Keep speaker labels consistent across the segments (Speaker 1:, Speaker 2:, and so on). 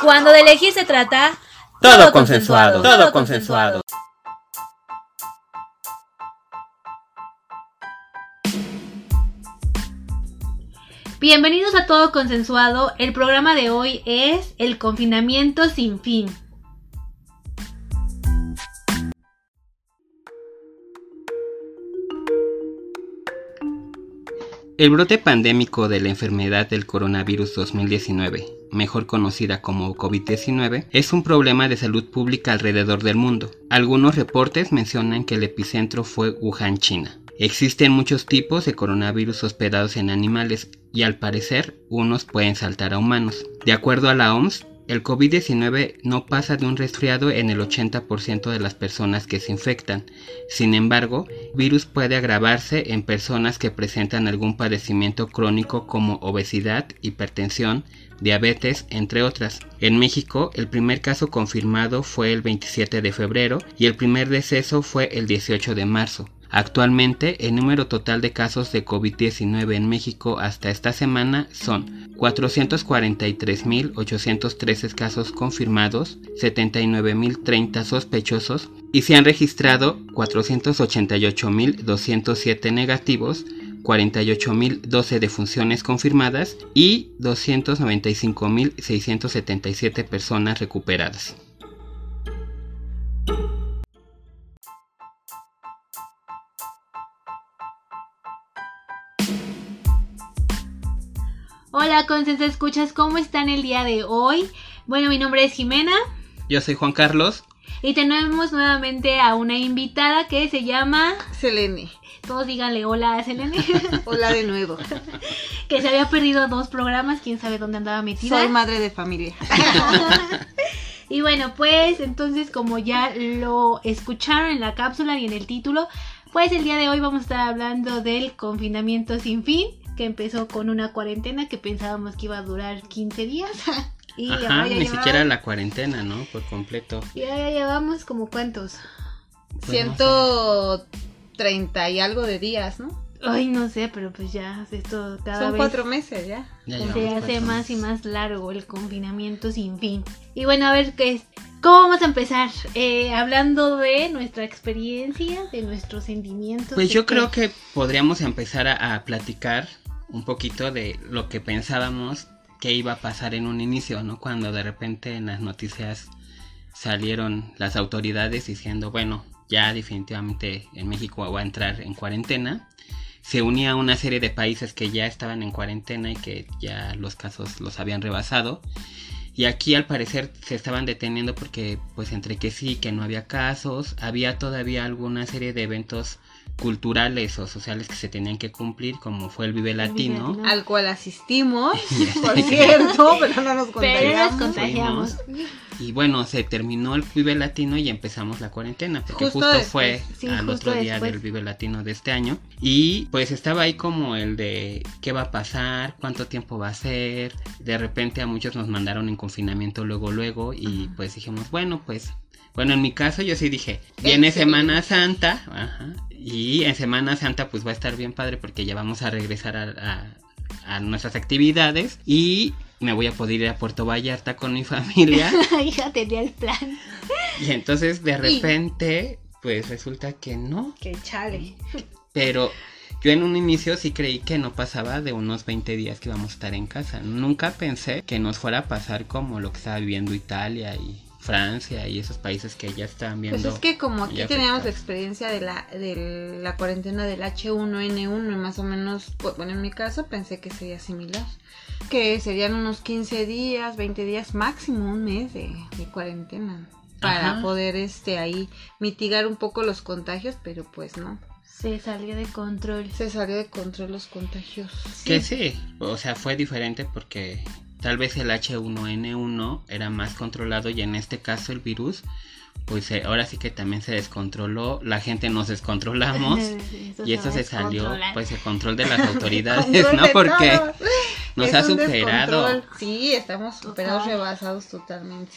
Speaker 1: Cuando de elegir se trata,
Speaker 2: Todo consensuado, todo consensuado.
Speaker 1: Bienvenidos a Todo Consensuado. El programa de hoy es El confinamiento sin fin.
Speaker 2: El brote pandémico de la enfermedad del coronavirus 2019, mejor conocida como COVID-19, es un problema de salud pública alrededor del mundo. Algunos reportes mencionan que el epicentro fue Wuhan, China. Existen muchos tipos de coronavirus hospedados en animales y al parecer unos pueden saltar a humanos. De acuerdo a la OMS, el COVID-19 no pasa de un resfriado en el 80% de las personas que se infectan. Sin embargo, el virus puede agravarse en personas que presentan algún padecimiento crónico como obesidad, hipertensión, diabetes, entre otras. En México, el primer caso confirmado fue el 27 de febrero y el primer deceso fue el 18 de marzo. Actualmente, el número total de casos de COVID-19 en México hasta esta semana son 443.813 casos confirmados, 79.030 sospechosos y se han registrado 488.207 negativos, 48.012 defunciones confirmadas y 295.677 personas recuperadas.
Speaker 1: Hola, Consenso Escuchas, ¿cómo están el día de hoy? Bueno, mi nombre es Jimena
Speaker 2: Yo soy Juan Carlos.
Speaker 1: y tenemos nuevamente a una invitada que se llama.
Speaker 3: Selene.
Speaker 1: Todos díganle hola a Selene,
Speaker 3: Hola de nuevo.
Speaker 1: que se había perdido dos programas, quién sabe dónde andaba metida.
Speaker 3: Soy madre de familia.
Speaker 1: Y bueno, pues entonces como ya lo escucharon en la cápsula y en el título, pues el día de hoy vamos a estar hablando del confinamiento sin fin, que empezó con una cuarentena que pensábamos que iba a durar 15 días. y
Speaker 2: Ajá,
Speaker 1: ahora ya
Speaker 2: ni
Speaker 1: llevamos-
Speaker 2: siquiera la cuarentena, ¿no? Por completo.
Speaker 1: Y ahora ya llevamos como cuántos.
Speaker 2: Pues no
Speaker 3: 130 y algo de días, ¿no?
Speaker 1: Ay, no sé, pero pues ya esto cada
Speaker 3: Son
Speaker 1: vez
Speaker 3: cuatro meses ya.
Speaker 2: Ya
Speaker 1: se hace más y más largo el confinamiento sin fin. Y bueno, a ver qué es. ¿Cómo vamos a empezar? Eh, hablando de nuestra experiencia, de nuestros sentimientos.
Speaker 2: Pues yo
Speaker 1: qué-
Speaker 2: creo que podríamos empezar a, a platicar un poquito de lo que pensábamos que iba a pasar en un inicio, ¿no? Cuando de repente en las noticias salieron las autoridades diciendo, bueno, ya definitivamente en México va a entrar en cuarentena. Se unía a una serie de países que ya estaban en cuarentena y que ya los casos los habían rebasado. Y aquí al parecer se estaban deteniendo porque pues entre que sí, que no había casos, había todavía alguna serie de eventos culturales o sociales que se tenían que cumplir, como fue el Vive
Speaker 1: Vive
Speaker 2: Latino.
Speaker 3: Al cual asistimos, por cierto, pero no nos
Speaker 1: Pero nos
Speaker 3: contagiamos.
Speaker 2: Y bueno, se terminó el Vive Latino y empezamos la cuarentena, porque
Speaker 3: Justo
Speaker 2: justo,
Speaker 3: después,
Speaker 2: fue
Speaker 1: sí,
Speaker 2: al
Speaker 1: justo
Speaker 2: otro día
Speaker 1: después.
Speaker 2: del Vive Latino de este año. Y pues estaba ahí como el de qué va a pasar, cuánto tiempo va a ser. De repente a muchos nos mandaron en confinamiento luego, luego. Y pues dijimos, bueno, pues bueno, en mi caso yo sí dije, viene. Semana Santa, ajá, y en Semana Santa pues va a estar bien padre porque ya vamos a regresar a, a- a nuestras actividades y me voy a poder ir a Puerto Vallarta con mi familia.
Speaker 1: Hija, tenía el plan.
Speaker 2: y entonces de repente pues resulta que no,
Speaker 3: Que chale.
Speaker 2: pero yo en un inicio sí creí que no pasaba de unos 20 días que íbamos a estar en casa. Nunca pensé que nos fuera a pasar como lo que estaba viviendo Italia y Francia y esos países que ya estaban viendo.
Speaker 3: Pues es que como aquí teníamos la experiencia de la, de la cuarentena del H1N1 y más o menos, pues, bueno, en mi caso pensé que sería similar. Que serían unos 15 días, 20 días, máximo un mes de, de cuarentena. Para
Speaker 2: Ajá.
Speaker 3: poder este ahí mitigar un poco los contagios, pero pues no.
Speaker 1: Se salió de control.
Speaker 3: Se salió de control los contagios.
Speaker 2: Que sí, o sea, fue diferente porque tal vez el H1N1 era más controlado y en este caso el virus, pues eh, ahora sí que también se descontroló, la gente nos descontrolamos y eso se salió pues el control de las autoridades,
Speaker 3: Control
Speaker 2: ¿no? Porque
Speaker 3: todo.
Speaker 2: nos
Speaker 3: Es
Speaker 2: ha superado.
Speaker 3: descontrol. Sí, estamos superados,
Speaker 1: Total.
Speaker 3: rebasados totalmente.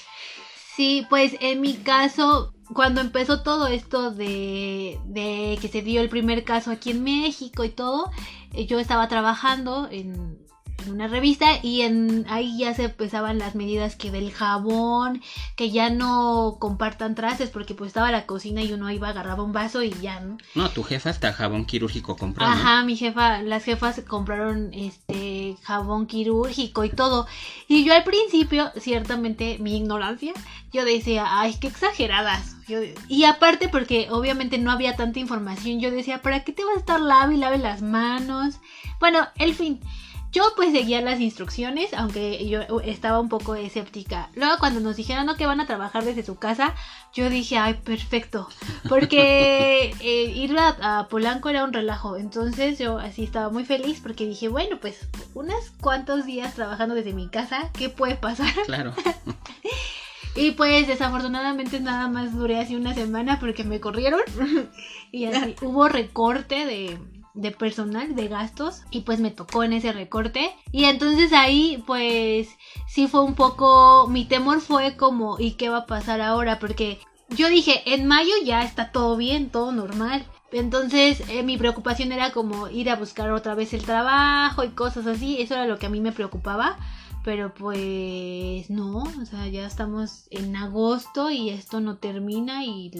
Speaker 1: Sí, pues en mi caso, cuando empezó todo esto de, de que se dio el primer caso aquí en México y todo, eh, yo estaba trabajando en, en una revista y en ahí ya se empezaban las medidas que del jabón, que ya no compartan trastes porque pues estaba la cocina y uno iba agarraba un vaso y ya, ¿no?
Speaker 2: No, tu jefa hasta jabón quirúrgico compró. ¿no?
Speaker 1: Ajá, mi jefa, las jefas compraron este jabón quirúrgico y todo. Y yo al principio, ciertamente, mi ignorancia, yo decía, ay, qué exageradas. Yo- y aparte porque obviamente no había tanta información, yo decía, ¿para qué te vas a estar lave y lave las manos? Bueno, el fin. Yo pues seguía las instrucciones, aunque yo estaba un poco escéptica. Luego cuando nos dijeron "No, que van a trabajar desde su casa, yo dije, ay, perfecto. Porque eh, ir a, a Polanco era un relajo. Entonces yo así estaba muy feliz porque dije, bueno, pues unos cuantos días trabajando desde mi casa, ¿qué puede pasar?
Speaker 2: Claro.
Speaker 1: Y pues desafortunadamente nada más duré así una semana porque me corrieron. y así hubo recorte de, de personal, de gastos. Y pues me tocó en ese recorte. Y entonces ahí pues sí fue un poco... Mi temor fue como, ¿y qué va a pasar ahora? Porque yo dije, en mayo ya está todo bien, todo normal. Entonces eh, mi preocupación era como ir a buscar otra vez el trabajo y cosas así. Eso era lo que a mí me preocupaba. Pero pues no, o sea, ya estamos en agosto y esto no termina y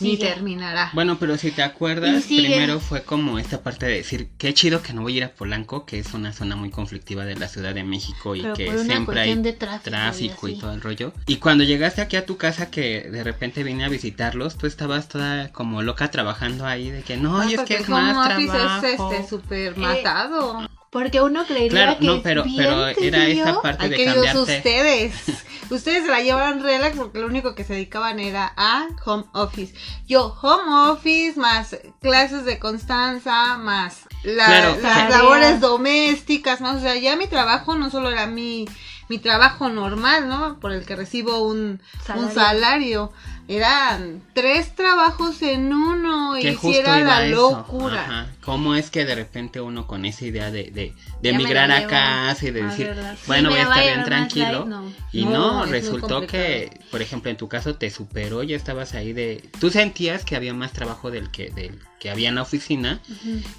Speaker 3: Ni terminará.
Speaker 2: Bueno, pero si te acuerdas, primero fue como esta parte de decir, qué chido que no voy a ir a Polanco, que es una zona muy conflictiva de la Ciudad de México y
Speaker 1: Pero
Speaker 2: que siempre hay
Speaker 1: de tráfico,
Speaker 2: tráfico y, todo el rollo. Y cuando llegaste aquí a tu casa, que de repente vine a visitarlos, tú estabas toda como loca trabajando ahí, de que no,
Speaker 3: Ah,
Speaker 2: y es que es más
Speaker 3: office
Speaker 2: trabajo.
Speaker 3: es este súper matado.
Speaker 1: Porque uno creería
Speaker 2: Claro,
Speaker 1: que
Speaker 2: no,
Speaker 1: es
Speaker 2: pero,
Speaker 1: bien
Speaker 2: pero era esa parte
Speaker 3: Ay,
Speaker 2: de cambiarte.
Speaker 3: ustedes. Ustedes se la llevaban relax porque lo único que se dedicaban era a home office. Yo, home office, más clases de Constanza, más la-
Speaker 2: Claro,
Speaker 3: las labores domésticas, más. O sea, ya mi trabajo no solo era mi, mi trabajo normal, ¿no? Por el que recibo un
Speaker 1: Salario.
Speaker 3: un salario. Eran tres trabajos en uno y
Speaker 2: justo
Speaker 3: si era
Speaker 2: iba
Speaker 3: la
Speaker 2: eso.
Speaker 3: locura.
Speaker 2: Ajá. ¿Cómo es que de repente uno con esa idea de, de, de emigrar a casa y de decir,
Speaker 1: verdad. Sí,
Speaker 2: bueno, voy a estar bien tranquilo?
Speaker 1: light, no.
Speaker 2: Y
Speaker 3: No,
Speaker 2: resultó que, por ejemplo, en tu caso te superó, ya estabas ahí de... Tú sentías que había más trabajo del que, del que había en la oficina,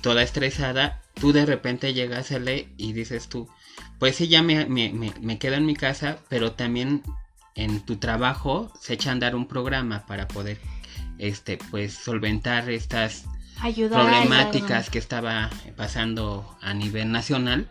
Speaker 2: toda estresada, tú de repente llegas a le y dices tú, pues sí, ya me, me, me, me quedo en mi casa, pero también en tu trabajo se echa a andar un programa para poder, este, pues, solventar estas
Speaker 1: Ayudar.
Speaker 2: problemáticas que estaba pasando a nivel nacional.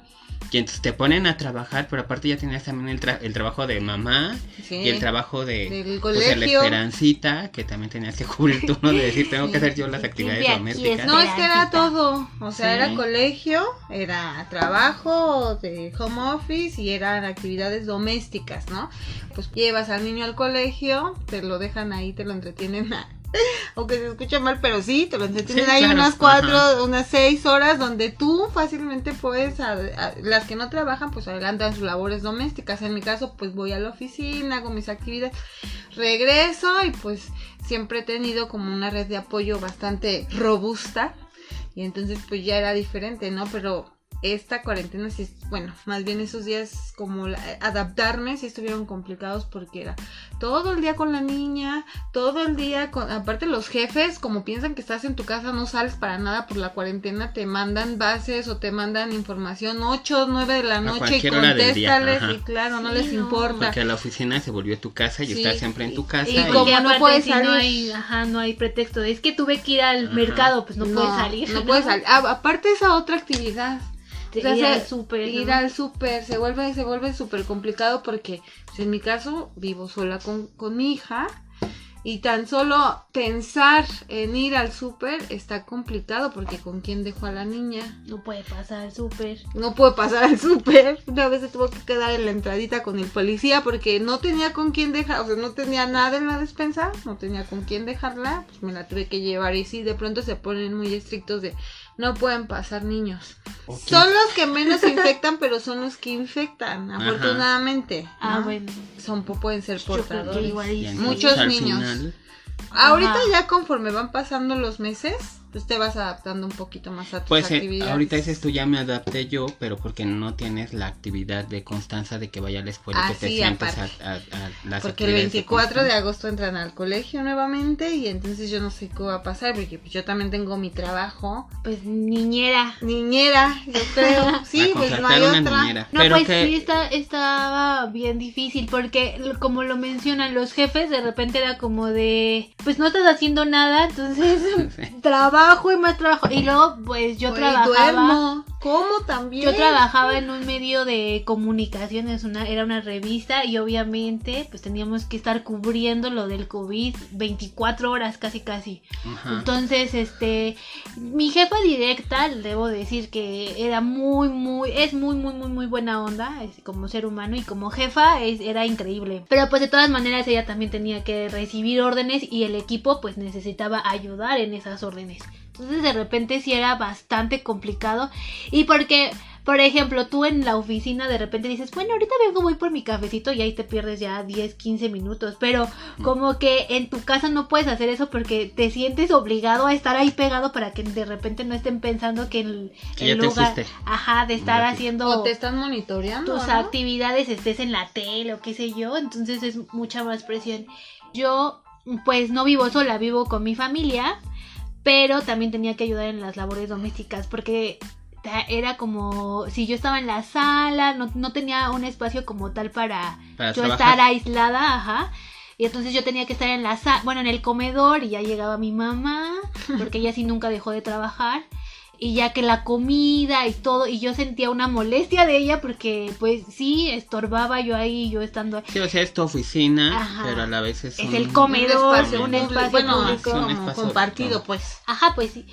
Speaker 2: Y entonces te ponen a trabajar, pero aparte ya tenías también el, tra- el trabajo de mamá
Speaker 3: Sí.
Speaker 2: y el trabajo de
Speaker 3: Del
Speaker 2: pues,
Speaker 3: colegio.
Speaker 2: esperancita, que también tenías que cubrir tú, ¿no? De decir, tengo que hacer yo las actividades domésticas.
Speaker 3: No, es que era todo. O sea,
Speaker 2: Sí.
Speaker 3: era colegio, era trabajo de home office y eran actividades domésticas, ¿no? Pues llevas al niño al colegio, te lo dejan ahí, te lo entretienen. Aunque se escucha mal, pero sí, te lo entretienen
Speaker 2: Sí,
Speaker 3: ahí
Speaker 2: claro,
Speaker 3: unas
Speaker 2: ajá.
Speaker 3: cuatro, unas seis horas donde tú fácilmente puedes, a- a- las que no trabajan, pues adelantan sus labores domésticas. En mi caso, pues voy a la oficina, hago mis actividades, regreso y pues siempre he tenido como una red de apoyo bastante robusta y entonces pues ya era diferente, ¿no? Pero esta cuarentena sí, es- bueno, más bien esos días como la- adaptarme sí estuvieron complicados porque era todo el día con la niña, todo el día con, aparte los jefes como piensan que estás en tu casa no sales para nada por la cuarentena, te mandan bases o te mandan información 8, 9 de la noche y
Speaker 2: cualquier hora del día,
Speaker 3: contéstales y claro, no les
Speaker 1: no.
Speaker 3: importa.
Speaker 2: Porque la oficina se volvió tu casa y
Speaker 3: Sí.
Speaker 2: estás siempre en tu casa.
Speaker 3: Y
Speaker 2: y-
Speaker 3: como no puedes
Speaker 1: si
Speaker 3: salir.
Speaker 1: No hay, ajá, no hay pretexto. Es que tuve que ir al
Speaker 2: Ajá.
Speaker 1: mercado, pues no, puedes salir.
Speaker 3: No puedes salir. Aparte esa otra actividad.
Speaker 1: Te-
Speaker 3: O sea,
Speaker 1: ir
Speaker 3: se-
Speaker 1: al súper,
Speaker 3: ir
Speaker 1: ¿no?
Speaker 3: al súper se vuelve se vuelve súper complicado porque pues, en mi caso vivo sola con, con mi hija y tan solo pensar en ir al súper está complicado porque con quién dejo a la niña
Speaker 1: No puede pasar al súper.
Speaker 3: no puedo pasar al súper una vez se tuvo que quedar en la entradita con el policía porque no tenía con quién dejar o sea no tenía nada en la despensa no tenía con quién dejarla pues me la tuve que llevar y sí de pronto se ponen muy estrictos de no pueden pasar niños son los que menos infectan, pero son los que infectan, afortunadamente.
Speaker 1: Ah,
Speaker 3: ¿no?
Speaker 1: bueno.
Speaker 3: Son, pueden ser portadores.
Speaker 1: igual
Speaker 3: Muchos niños.
Speaker 2: final,
Speaker 3: Ahorita
Speaker 1: Ajá.
Speaker 3: ya conforme van pasando los meses, pues te vas adaptando un poquito más a tus
Speaker 2: Pues eh,
Speaker 3: actividades.
Speaker 2: ahorita dices tú ya me adapté yo, pero porque no tienes la actividad de constancia de que vaya a la escuela y
Speaker 3: Ah,
Speaker 2: que te
Speaker 3: sí,
Speaker 2: sientes a, a- a las
Speaker 3: Porque el
Speaker 2: actividades
Speaker 3: 24 de agosto entran al colegio nuevamente y entonces yo no sé qué va a pasar porque pues, yo también tengo mi trabajo.
Speaker 1: Pues niñera.
Speaker 3: Niñera, yo creo. Sí, pues no hay
Speaker 2: una
Speaker 3: otra.
Speaker 2: niñera.
Speaker 1: No,
Speaker 2: pero
Speaker 1: pues
Speaker 2: que
Speaker 1: sí, está, estaba bien difícil porque como lo mencionan los jefes, de repente era como de, pues no estás haciendo nada, entonces
Speaker 2: Sí.
Speaker 1: Trabajo y más trabajo. Y luego, pues yo
Speaker 3: Güey,
Speaker 1: trabajaba...
Speaker 3: duermo. ¿Cómo también?
Speaker 1: Yo trabajaba en un medio de comunicaciones, una, era una revista y obviamente pues teníamos que estar cubriendo lo del COVID 24 horas casi casi.
Speaker 2: Ajá.
Speaker 1: Entonces, este, mi jefa directa, debo decir que era muy, muy, es muy, muy, muy, muy buena onda es como ser humano y como jefa es, era increíble. Pero pues de todas maneras ella también tenía que recibir órdenes y el equipo pues necesitaba ayudar en esas órdenes. Entonces de repente sí era bastante complicado y porque... Por ejemplo, tú en la oficina de repente dices, bueno, ahorita vengo, voy por mi cafecito y ahí te pierdes ya 10, 15 minutos. Pero como que en tu casa no puedes hacer eso porque te sientes obligado a estar ahí pegado para que de repente no estén pensando que en
Speaker 2: Que te
Speaker 1: lugar, ajá, de estar haciendo
Speaker 3: O te están monitoreando.
Speaker 1: tus
Speaker 3: ¿no?
Speaker 1: actividades estés en la tele o qué sé yo, entonces es mucha más presión. Yo pues no vivo sola, vivo con mi familia, pero también tenía que ayudar en las labores domésticas porque era como si yo estaba en la sala, no, no tenía un espacio como tal para
Speaker 2: Para
Speaker 1: yo
Speaker 2: trabajar.
Speaker 1: estar aislada, ajá. Y entonces yo tenía que estar en la sala, bueno, en el comedor y ya llegaba mi mamá, porque ella sí nunca dejó de trabajar. Y ya que la comida y todo, y yo sentía una molestia de ella porque pues sí, estorbaba yo ahí, yo estando...
Speaker 2: Sí, o sea, es tu oficina,
Speaker 1: Ajá.
Speaker 2: pero a la vez es,
Speaker 1: Es
Speaker 2: un-
Speaker 1: el comedor,
Speaker 3: espacio
Speaker 1: un espacio
Speaker 3: bueno,
Speaker 1: público.
Speaker 2: es un
Speaker 3: como
Speaker 2: espacio-
Speaker 3: compartido, pues.
Speaker 1: Ajá, pues sí.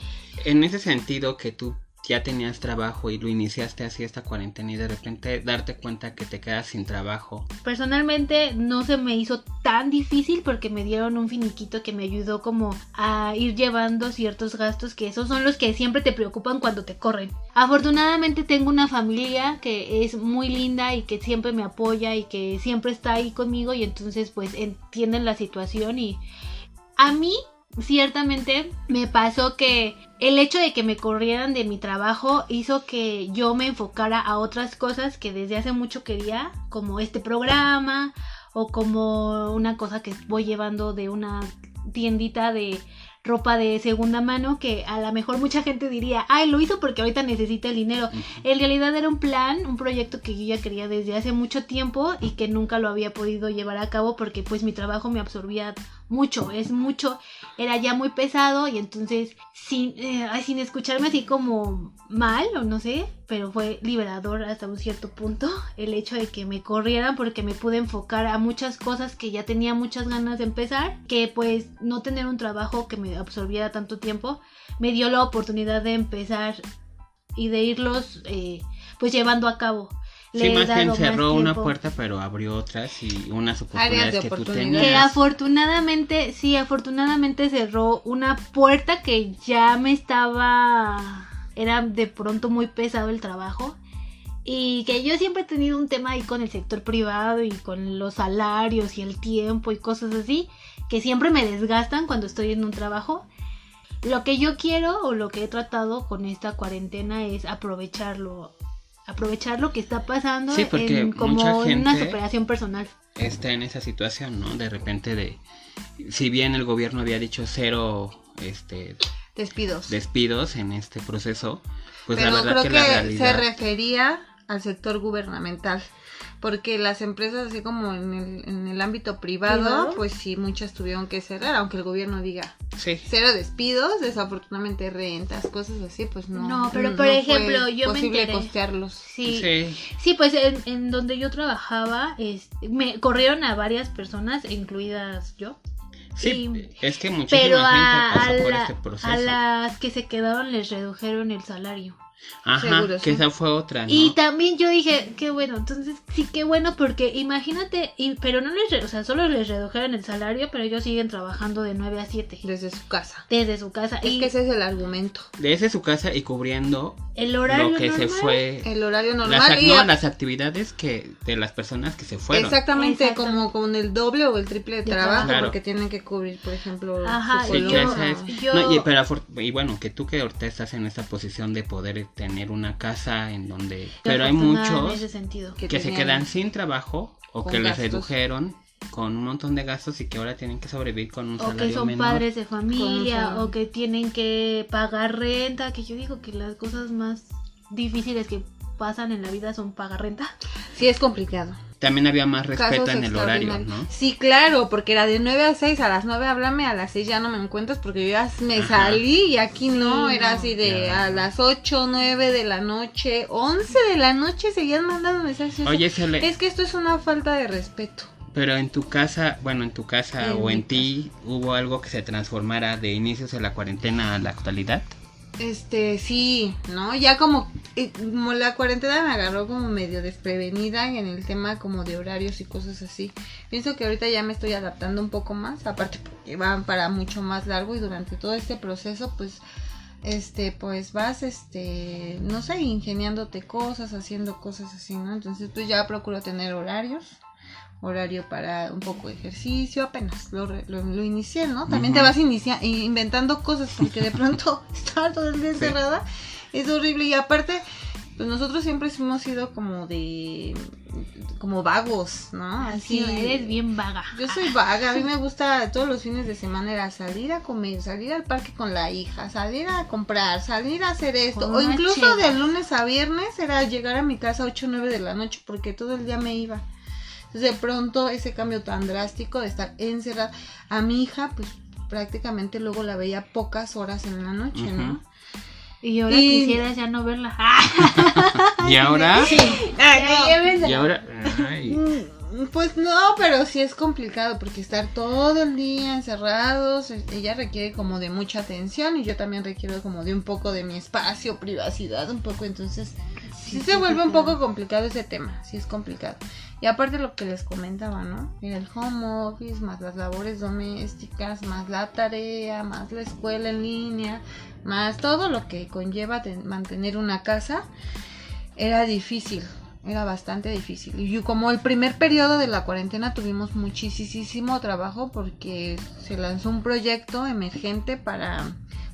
Speaker 2: En ese sentido que tú ya tenías trabajo y lo iniciaste así esta cuarentena y de repente darte cuenta que te quedas sin trabajo.
Speaker 1: Personalmente no se me hizo tan difícil porque me dieron un finiquito que me ayudó como a ir llevando ciertos gastos que esos son los que siempre te preocupan cuando te corren. Afortunadamente tengo una familia que es muy linda y que siempre me apoya y que siempre está ahí conmigo y entonces pues entienden la situación y a mí ciertamente me pasó que el hecho de que me corrieran de mi trabajo hizo que yo me enfocara a otras cosas que desde hace mucho quería, como este programa o como una cosa que voy llevando de una tiendita de ropa de segunda mano que a lo mejor mucha gente diría, ay, lo hizo porque ahorita necesita el dinero. En realidad era un plan, un proyecto que yo ya quería desde hace mucho tiempo y que nunca lo había podido llevar a cabo porque pues mi trabajo me absorbía mucho, es mucho, era ya muy pesado y entonces sin, eh, sin escucharme así como mal o no sé, pero fue liberador hasta un cierto punto el hecho de que me corrieran porque me pude enfocar a muchas cosas que ya tenía muchas ganas de empezar, que pues no tener un trabajo que me absorbiera tanto tiempo me dio la oportunidad de empezar y de irlos eh, pues llevando a cabo.
Speaker 2: Sí, más bien cerró una puerta, pero abrió otras y unas oportunidades
Speaker 3: de
Speaker 2: que tú
Speaker 3: oportunidad.
Speaker 1: Que
Speaker 2: tenías.
Speaker 1: afortunadamente, sí, afortunadamente cerró una puerta que ya me estaba... Era de pronto muy pesado el trabajo. Y que yo siempre he tenido un tema ahí con el sector privado y con los salarios y el tiempo y cosas así, que siempre me desgastan cuando estoy en un trabajo. Lo que yo quiero o lo que he tratado con esta cuarentena es aprovecharlo. Aprovechar lo que está pasando
Speaker 2: Sí, porque
Speaker 1: en, como
Speaker 2: mucha
Speaker 1: una superación personal.
Speaker 2: Está en esa situación, ¿no? De repente de... Si bien el gobierno había dicho cero este,
Speaker 3: Despidos.
Speaker 2: despidos en este proceso, pues
Speaker 3: Pero
Speaker 2: la verdad
Speaker 3: creo
Speaker 2: que,
Speaker 3: que,
Speaker 2: la
Speaker 3: se refería al sector gubernamental. Porque las empresas, así como en el, en el ámbito privado,
Speaker 1: ¿Privado?
Speaker 3: pues sí, muchas tuvieron que cerrar, aunque el gobierno diga
Speaker 2: Sí,
Speaker 3: cero despidos, desafortunadamente rentas, cosas así, pues no.
Speaker 1: No, pero por
Speaker 3: fue
Speaker 1: ejemplo, yo me
Speaker 3: posible
Speaker 1: enteré.
Speaker 3: costearlos.
Speaker 1: Sí,
Speaker 2: sí.
Speaker 1: sí, pues en, en donde yo trabajaba, es- me corrieron a varias personas, incluidas yo.
Speaker 2: Sí,
Speaker 1: Y-
Speaker 2: es que muchísima
Speaker 1: Pero
Speaker 2: gente
Speaker 1: a,
Speaker 2: pasó
Speaker 1: a
Speaker 2: por
Speaker 1: la-
Speaker 2: este proceso.
Speaker 1: a las que se quedaron les redujeron el salario.
Speaker 2: Ajá,
Speaker 3: Seguro,
Speaker 2: que
Speaker 3: sí.
Speaker 2: esa fue otra, ¿no?
Speaker 1: Y también yo dije, qué bueno, entonces sí, qué bueno, porque imagínate, y, pero no les, re- o sea, solo les redujeron el salario, pero ellos siguen trabajando de 9 a 7
Speaker 3: Desde su casa.
Speaker 1: desde su casa.
Speaker 3: Es
Speaker 1: y
Speaker 3: que ese es el argumento.
Speaker 2: Desde su casa y cubriendo
Speaker 1: el horario
Speaker 2: lo que se fue...
Speaker 3: El horario
Speaker 2: Las,
Speaker 3: normal. y
Speaker 2: no,
Speaker 3: a-
Speaker 2: las actividades que de las personas que se fueron.
Speaker 3: Exactamente,
Speaker 1: Exactamente.
Speaker 3: como con el doble o el triple de
Speaker 1: De
Speaker 3: trabajo.
Speaker 2: Claro.
Speaker 3: porque tienen que cubrir, por ejemplo,
Speaker 1: Ajá,
Speaker 3: su
Speaker 2: Sí, que esa es-
Speaker 1: yo-
Speaker 2: no, y, pero afor- y bueno, que tú que ahorita estás en esta posición de poder tener una casa en donde... Pero hay muchos
Speaker 1: ese sentido.
Speaker 2: que se quedan sin trabajo o que les redujeron con un montón de gastos y que ahora tienen que sobrevivir con un
Speaker 1: O
Speaker 2: salario
Speaker 1: que son
Speaker 2: menor.
Speaker 1: padres de familia, o que tienen que pagar renta, que yo digo que las cosas más difíciles que pasan en la vida son pagar renta.
Speaker 3: Sí, es complicado.
Speaker 2: También había más respeto en el horario. ¿no?
Speaker 3: Sí, claro, porque era de 9 a 6, a las 9 háblame, a las 6 ya no me encuentras porque yo ya me
Speaker 2: Ajá.
Speaker 3: salí y aquí no,
Speaker 1: Sí,
Speaker 3: era
Speaker 1: no.
Speaker 3: así de
Speaker 2: Ya.
Speaker 3: a las 8, 9 de la noche, 11 de la noche seguían mandando mensajes.
Speaker 2: Oye, le-
Speaker 3: Es que esto es una falta de respeto.
Speaker 2: pero en tu casa, bueno, en tu casa o en ti, ¿hubo algo que se transformara de inicios de la cuarentena a la actualidad?
Speaker 3: Este, sí, ¿no? Ya como, eh, como la cuarentena me agarró como medio desprevenida en el tema como de horarios y cosas así. Pienso que ahorita ya me estoy adaptando un poco más, aparte porque van para mucho más largo y durante todo este proceso, pues, este, pues vas, este, no sé, ingeniándote cosas, haciendo cosas así, ¿no? Entonces, pues ya procuro tener horarios. Horario para un poco de ejercicio, apenas lo, lo, lo inicié, ¿no? También te vas inicia- inventando cosas porque de pronto estar todo el día
Speaker 2: Sí.
Speaker 3: encerrada es horrible y aparte pues nosotros siempre hemos sido como de como vagos, ¿no?
Speaker 1: Así eres bien vaga.
Speaker 3: Yo soy vaga, a mí me gusta todos los fines de semana era salir a comer, salir al parque con la hija, salir a comprar, salir a hacer esto, o incluso de lunes a viernes era llegar a mi casa a 8 o 9 de la noche porque todo el día me iba. Entonces de pronto ese cambio tan drástico de estar encerrada a mi hija, pues prácticamente luego la veía pocas horas en la noche, ¿no?
Speaker 1: Y ahora
Speaker 3: Y-
Speaker 1: quisieras ya no verla.
Speaker 2: ¿Y ahora?
Speaker 3: Ay, no.
Speaker 2: ¿Y ahora? Ay.
Speaker 3: Mm, Pues no, pero sí es complicado porque estar todo el día encerrados, eh, ella requiere como de mucha atención y yo también requiero como de un poco de mi espacio, privacidad, un poco, entonces sí, se vuelve un poco complicado ese tema, sí es complicado. Y aparte lo que les comentaba, ¿no? En el home office, más las labores domésticas, más la tarea, más la escuela en línea, más todo lo que conlleva ten- mantener una casa, era difícil, era bastante difícil. Y como el primer periodo de la cuarentena tuvimos muchísimo trabajo porque se lanzó un proyecto emergente para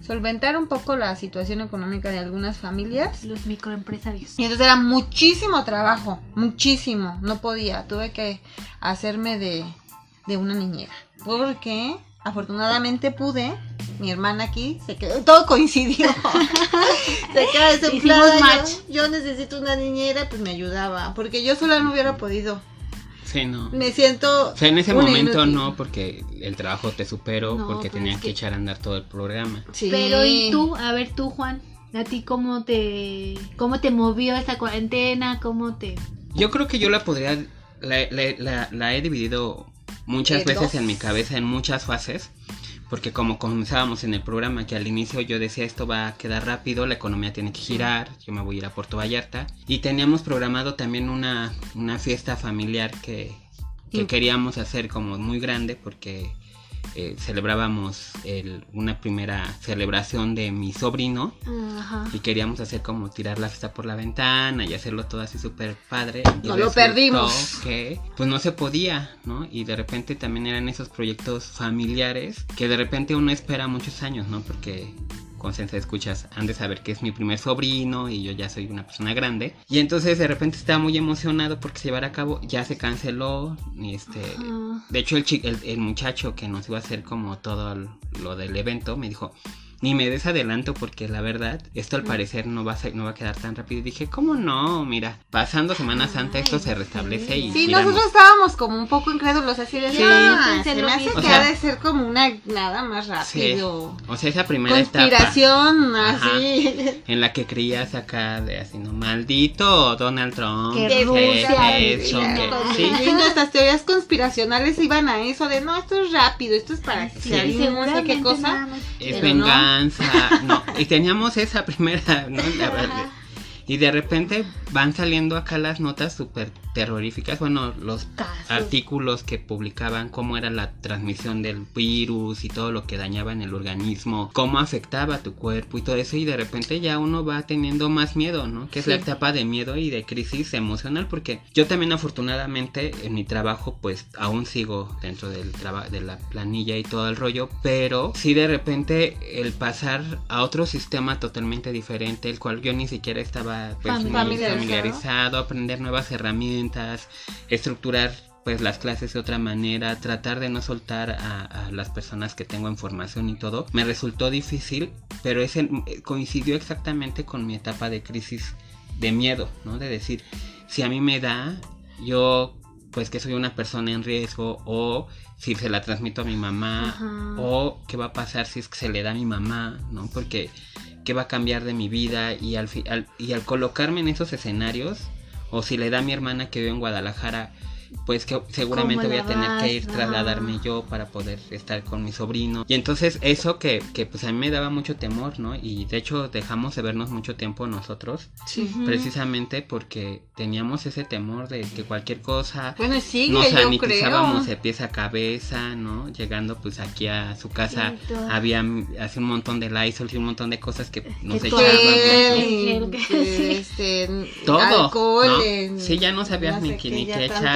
Speaker 3: solventar un poco la situación económica de algunas familias.
Speaker 1: Los microempresarios.
Speaker 3: Y entonces era muchísimo trabajo, muchísimo. No podía, tuve que hacerme de, de una niñera. Porque afortunadamente pude. Mi hermana aquí se quedó, todo coincidió. se quedó desempleada. Yo, yo necesito una niñera, pues me ayudaba. Porque yo sola no hubiera podido.
Speaker 2: Sí, no.
Speaker 3: Me siento.
Speaker 2: O sea, en ese momento
Speaker 3: inútil.
Speaker 2: no, porque el trabajo te superó,
Speaker 1: No,
Speaker 2: porque
Speaker 1: pero
Speaker 2: tenían
Speaker 1: es
Speaker 2: que
Speaker 1: que-
Speaker 2: echar a andar todo el programa.
Speaker 3: Sí.
Speaker 1: Pero y tú, a ver tú, Juan, a ti cómo te cómo te movió esta cuarentena, cómo te
Speaker 2: Yo creo que yo la podría, la, la- la- la he dividido muchas veces
Speaker 3: dos.
Speaker 2: en mi cabeza, en muchas fases, porque como comenzábamos en el programa, que al inicio yo decía esto va a quedar rápido, la economía tiene que girar, yo me voy a ir a Puerto Vallarta, y teníamos programado también una, una fiesta familiar que, que
Speaker 3: Mm.
Speaker 2: queríamos hacer como muy grande, porque eh, celebrábamos el- una primera celebración de mi sobrino,
Speaker 1: Ajá.
Speaker 2: y queríamos hacer como tirar la fiesta por la ventana y hacerlo todo así súper padre. Y
Speaker 3: No lo perdimos.
Speaker 2: Que pues no se podía, ¿no? Y de repente también eran esos proyectos familiares que de repente uno espera muchos años, ¿no? Porque con Sense escuchas, han de saber que es mi primer sobrino y yo ya soy una persona grande. Y entonces de repente estaba muy emocionado porque se llevara a cabo, ya se canceló. Este,
Speaker 1: Ajá.
Speaker 2: de hecho, el, el, el muchacho que nos iba a hacer como todo lo del evento me dijo, ni me des adelanto porque la verdad, esto al parecer no va a, ser- no va a quedar tan rápido. Y dije, ¿cómo no? Mira, pasando Semana Santa esto se restablece
Speaker 1: sí.
Speaker 2: y
Speaker 3: Sí,
Speaker 2: giramos".
Speaker 3: nosotros estábamos como un poco incrédulos así de
Speaker 2: Sí.
Speaker 3: "Ah, se me hace que
Speaker 2: O sea,
Speaker 3: ha de ser como una nada más
Speaker 2: Sí.
Speaker 3: rápido.
Speaker 2: O sea, esa primera etapa
Speaker 3: Conspiración,
Speaker 2: Ajá.
Speaker 3: así.
Speaker 2: en la que creías acá de así, ¿no? Maldito Donald Trump.
Speaker 1: Que
Speaker 2: ¿qué
Speaker 1: Rusia,
Speaker 2: es eso?
Speaker 3: Ya,
Speaker 2: ¿Qué-
Speaker 3: cuando-
Speaker 2: sí.
Speaker 3: y nuestras teorías conspiracionales iban a eso de no, esto es rápido, esto es para que
Speaker 2: Sí.
Speaker 3: se alinean, no sé qué cosa.
Speaker 1: nada más.
Speaker 2: Es
Speaker 3: no,
Speaker 2: panza, no, y teníamos esa primera, ¿no? La. Y de repente van saliendo acá las notas súper terroríficas, bueno, los
Speaker 1: Casos.
Speaker 2: artículos que publicaban cómo era la transmisión del virus y todo lo que dañaba en el organismo, cómo afectaba tu cuerpo y todo eso y de repente ya uno va teniendo más miedo, ¿no? Que es la etapa de miedo y de crisis emocional porque yo también afortunadamente en mi trabajo pues aún sigo dentro del trabajo de la planilla y todo el rollo, pero sí de repente el pasar a otro sistema totalmente diferente, el cual yo ni siquiera estaba pues, muy
Speaker 3: Familiarizado.
Speaker 2: familiarizado, aprender nuevas herramientas, estructurar pues las clases de otra manera, tratar de no soltar a, a las personas que tengo en formación y todo, me resultó difícil, pero ese coincidió exactamente con mi etapa de crisis de miedo, ¿no? De decir, si a mí me da, yo pues que soy una persona en riesgo o si se la transmito a mi mamá
Speaker 1: Ajá.
Speaker 2: o qué va a pasar si es que se le da a mi mamá, ¿no? Porque qué va a cambiar de mi vida y al, y al colocarme en esos escenarios o si le da a mi hermana que vive en Guadalajara pues que seguramente
Speaker 1: ¿Cómo
Speaker 2: voy a tener que ir trasladarme yo para poder estar con mi sobrino y entonces eso que, que pues a mí me daba mucho temor no y de hecho dejamos de vernos mucho tiempo nosotros
Speaker 3: Sí.
Speaker 2: Precisamente porque teníamos ese temor de que cualquier cosa
Speaker 3: Bueno, sigue,
Speaker 2: nos
Speaker 3: yo creo.
Speaker 2: sanitizábamos de pies a cabeza, ¿no? Llegando pues aquí a su casa había hace un montón de Lysol y un montón de cosas que nos
Speaker 1: Que
Speaker 2: echábamos.
Speaker 3: Gel,
Speaker 1: ¿no?
Speaker 3: este,
Speaker 2: Todo,
Speaker 3: alcohol,
Speaker 2: ¿no?
Speaker 3: en-
Speaker 2: Sí, ya no sabías ni
Speaker 3: sé
Speaker 2: qué-
Speaker 3: qué,
Speaker 2: ni qué
Speaker 3: tanto-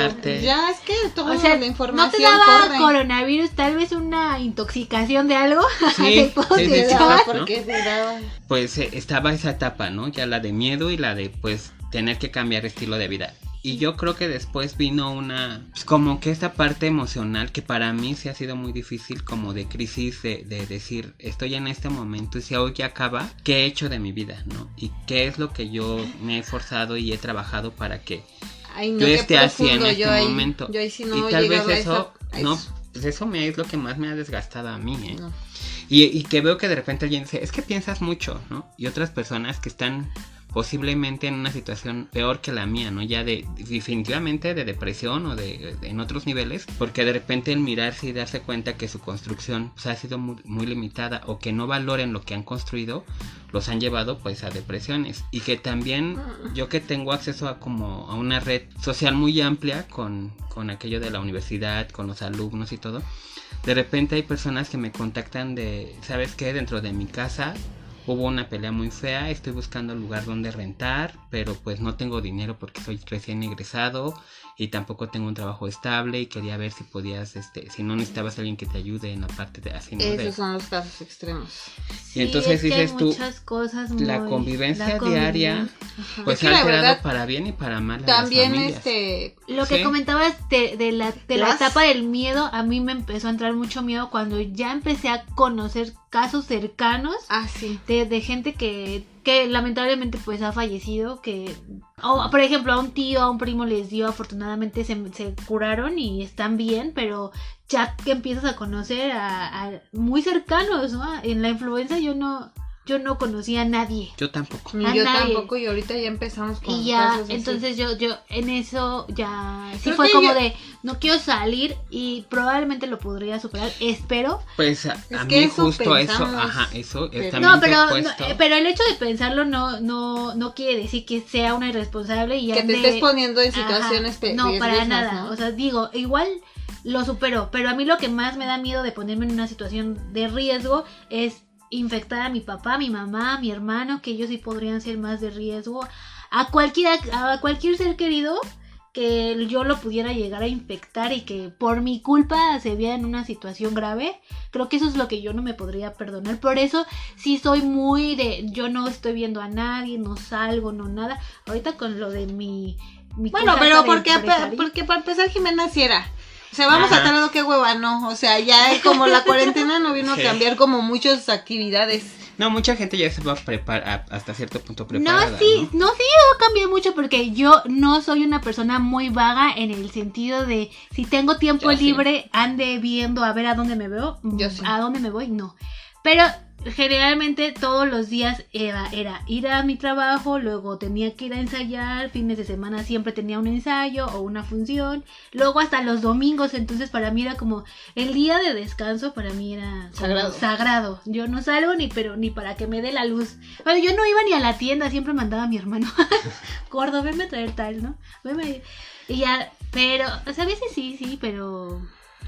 Speaker 3: Ya es que toda
Speaker 1: O sea,
Speaker 3: la
Speaker 1: ¿no te
Speaker 3: información
Speaker 1: daba
Speaker 3: corre.
Speaker 1: coronavirus? Tal vez una intoxicación de algo.
Speaker 2: Sí,
Speaker 1: todo te
Speaker 2: sí,
Speaker 1: daba.
Speaker 2: ¿no?
Speaker 3: porque te daba.
Speaker 2: Pues eh, estaba esa etapa, ¿no? Ya la de miedo y la de pues tener que cambiar estilo de vida. Y yo creo que después vino una, pues, como que esta parte emocional que para mí sí ha sido muy difícil, como de crisis, de, de decir, estoy en este momento y si hoy ya acaba, ¿qué he hecho de mi vida, no? Y qué es lo que yo me he esforzado y he trabajado para que
Speaker 3: Ay, no,
Speaker 2: yo
Speaker 3: qué
Speaker 2: esté así en este
Speaker 3: yo ahí-
Speaker 2: momento.
Speaker 3: Yo ahí sí no
Speaker 2: y tal vez
Speaker 3: llegado a
Speaker 2: eso,
Speaker 3: esa- a
Speaker 2: no,
Speaker 3: eso.
Speaker 2: pues eso me es lo que más me ha desgastado a mí, ¿eh?
Speaker 3: No.
Speaker 2: Y, y que veo que de repente alguien dice, es que piensas mucho, ¿no? Y otras personas que están posiblemente en una situación peor que la mía, ¿no? Ya de definitivamente de depresión o de, de- en otros niveles, porque de repente el mirarse y darse cuenta que su construcción pues, ha sido muy, muy limitada o que no valoren lo que han construido, los han llevado pues a depresiones y que también yo que tengo acceso a como a una red social muy amplia con, con aquello de la universidad, con los alumnos y todo, de repente hay personas que me contactan de, ¿sabes qué? Dentro de mi casa hubo una pelea muy fea, estoy buscando lugar donde rentar, pero pues no tengo dinero porque soy recién egresado y tampoco tengo un trabajo estable y quería ver si podías, este, si no necesitabas a alguien que te ayude en la parte de así,
Speaker 3: Esos son los casos extremos.
Speaker 1: Sí,
Speaker 2: entonces
Speaker 1: es que hay
Speaker 2: dices tú,
Speaker 1: muchas cosas
Speaker 2: la convivencia
Speaker 1: la
Speaker 2: diaria,
Speaker 1: convivencia.
Speaker 2: pues
Speaker 3: Es que
Speaker 2: ha
Speaker 3: la
Speaker 2: alterado
Speaker 3: verdad,
Speaker 2: para bien y para mal a
Speaker 3: También
Speaker 2: las
Speaker 3: este
Speaker 1: Lo que
Speaker 2: Sí.
Speaker 1: comentabas de, de la, de la etapa del miedo, a mí me empezó a entrar mucho miedo cuando ya empecé a conocer casos cercanos
Speaker 3: ah sí.
Speaker 1: de, de gente que, que lamentablemente pues ha fallecido, que, o, por ejemplo, a un tío, a un primo les dio, afortunadamente se, se curaron y están bien, pero ya que empiezas a conocer a, a muy cercanos, ¿no? En la influenza yo no, yo no conocía a nadie.
Speaker 2: Yo tampoco.
Speaker 3: Ni
Speaker 1: A
Speaker 3: yo
Speaker 1: nadie.
Speaker 3: tampoco y ahorita ya empezamos con
Speaker 1: Y ya,
Speaker 3: casos así.
Speaker 1: entonces yo, yo en eso ya sí
Speaker 3: Creo
Speaker 1: fue como
Speaker 3: yo-
Speaker 1: de no quiero salir y probablemente lo podría superar, espero.
Speaker 2: Pues a,
Speaker 3: Es
Speaker 2: a
Speaker 3: que
Speaker 2: mí
Speaker 3: eso
Speaker 2: justo eso, ajá, eso
Speaker 3: pero-
Speaker 2: es
Speaker 1: No, pero, no, eh, pero el hecho de pensarlo no, no, no quiere decir que sea una irresponsable y
Speaker 3: que te estés poniendo en
Speaker 1: Ajá.
Speaker 3: situaciones pe-
Speaker 1: No, para nada.
Speaker 3: ¿no?
Speaker 1: O sea, digo, igual lo supero, pero a mí lo que más me da miedo de ponerme en una situación de riesgo es infectar a mi papá, a mi mamá, a mi hermano, que ellos sí podrían ser más de riesgo, a cualquiera, a cualquier ser querido que yo lo pudiera llegar a infectar y que por mi culpa se viera en una situación grave, creo que eso es lo que yo no me podría perdonar. Por eso sí soy muy de, yo no estoy viendo a nadie, no salgo, no nada. Ahorita con lo de mi... mi
Speaker 3: Bueno, pero porque, porque para empezar Jimena sí era. O sea, vamos
Speaker 2: Ajá.
Speaker 3: a tarde qué hueva, no. O sea, ya como la cuarentena no vino
Speaker 2: Sí.
Speaker 3: a cambiar como muchas actividades.
Speaker 2: No, mucha gente ya se va a preparar hasta cierto punto preparada.
Speaker 1: No, sí, no, sí, yo cambié mucho porque yo no soy una persona muy vaga en el sentido de si tengo tiempo
Speaker 2: Yo sí.
Speaker 1: libre, ande viendo a ver a dónde me veo,
Speaker 3: Yo sí.
Speaker 1: a dónde me voy, no. Pero generalmente todos los días era, era ir a mi trabajo, luego tenía que ir a ensayar, fines de semana siempre tenía un ensayo o una función, luego hasta los domingos, entonces para mí era como el día de descanso, para mí era
Speaker 3: Sagrado.
Speaker 1: sagrado. Yo no salgo ni pero ni para que me dé la luz. Bueno, yo no iba ni a la tienda, siempre mandaba a mi hermano, gordo, venme a traer tal, ¿no? Venme a- Y ya, pero, o sea, a veces sí, sí, pero...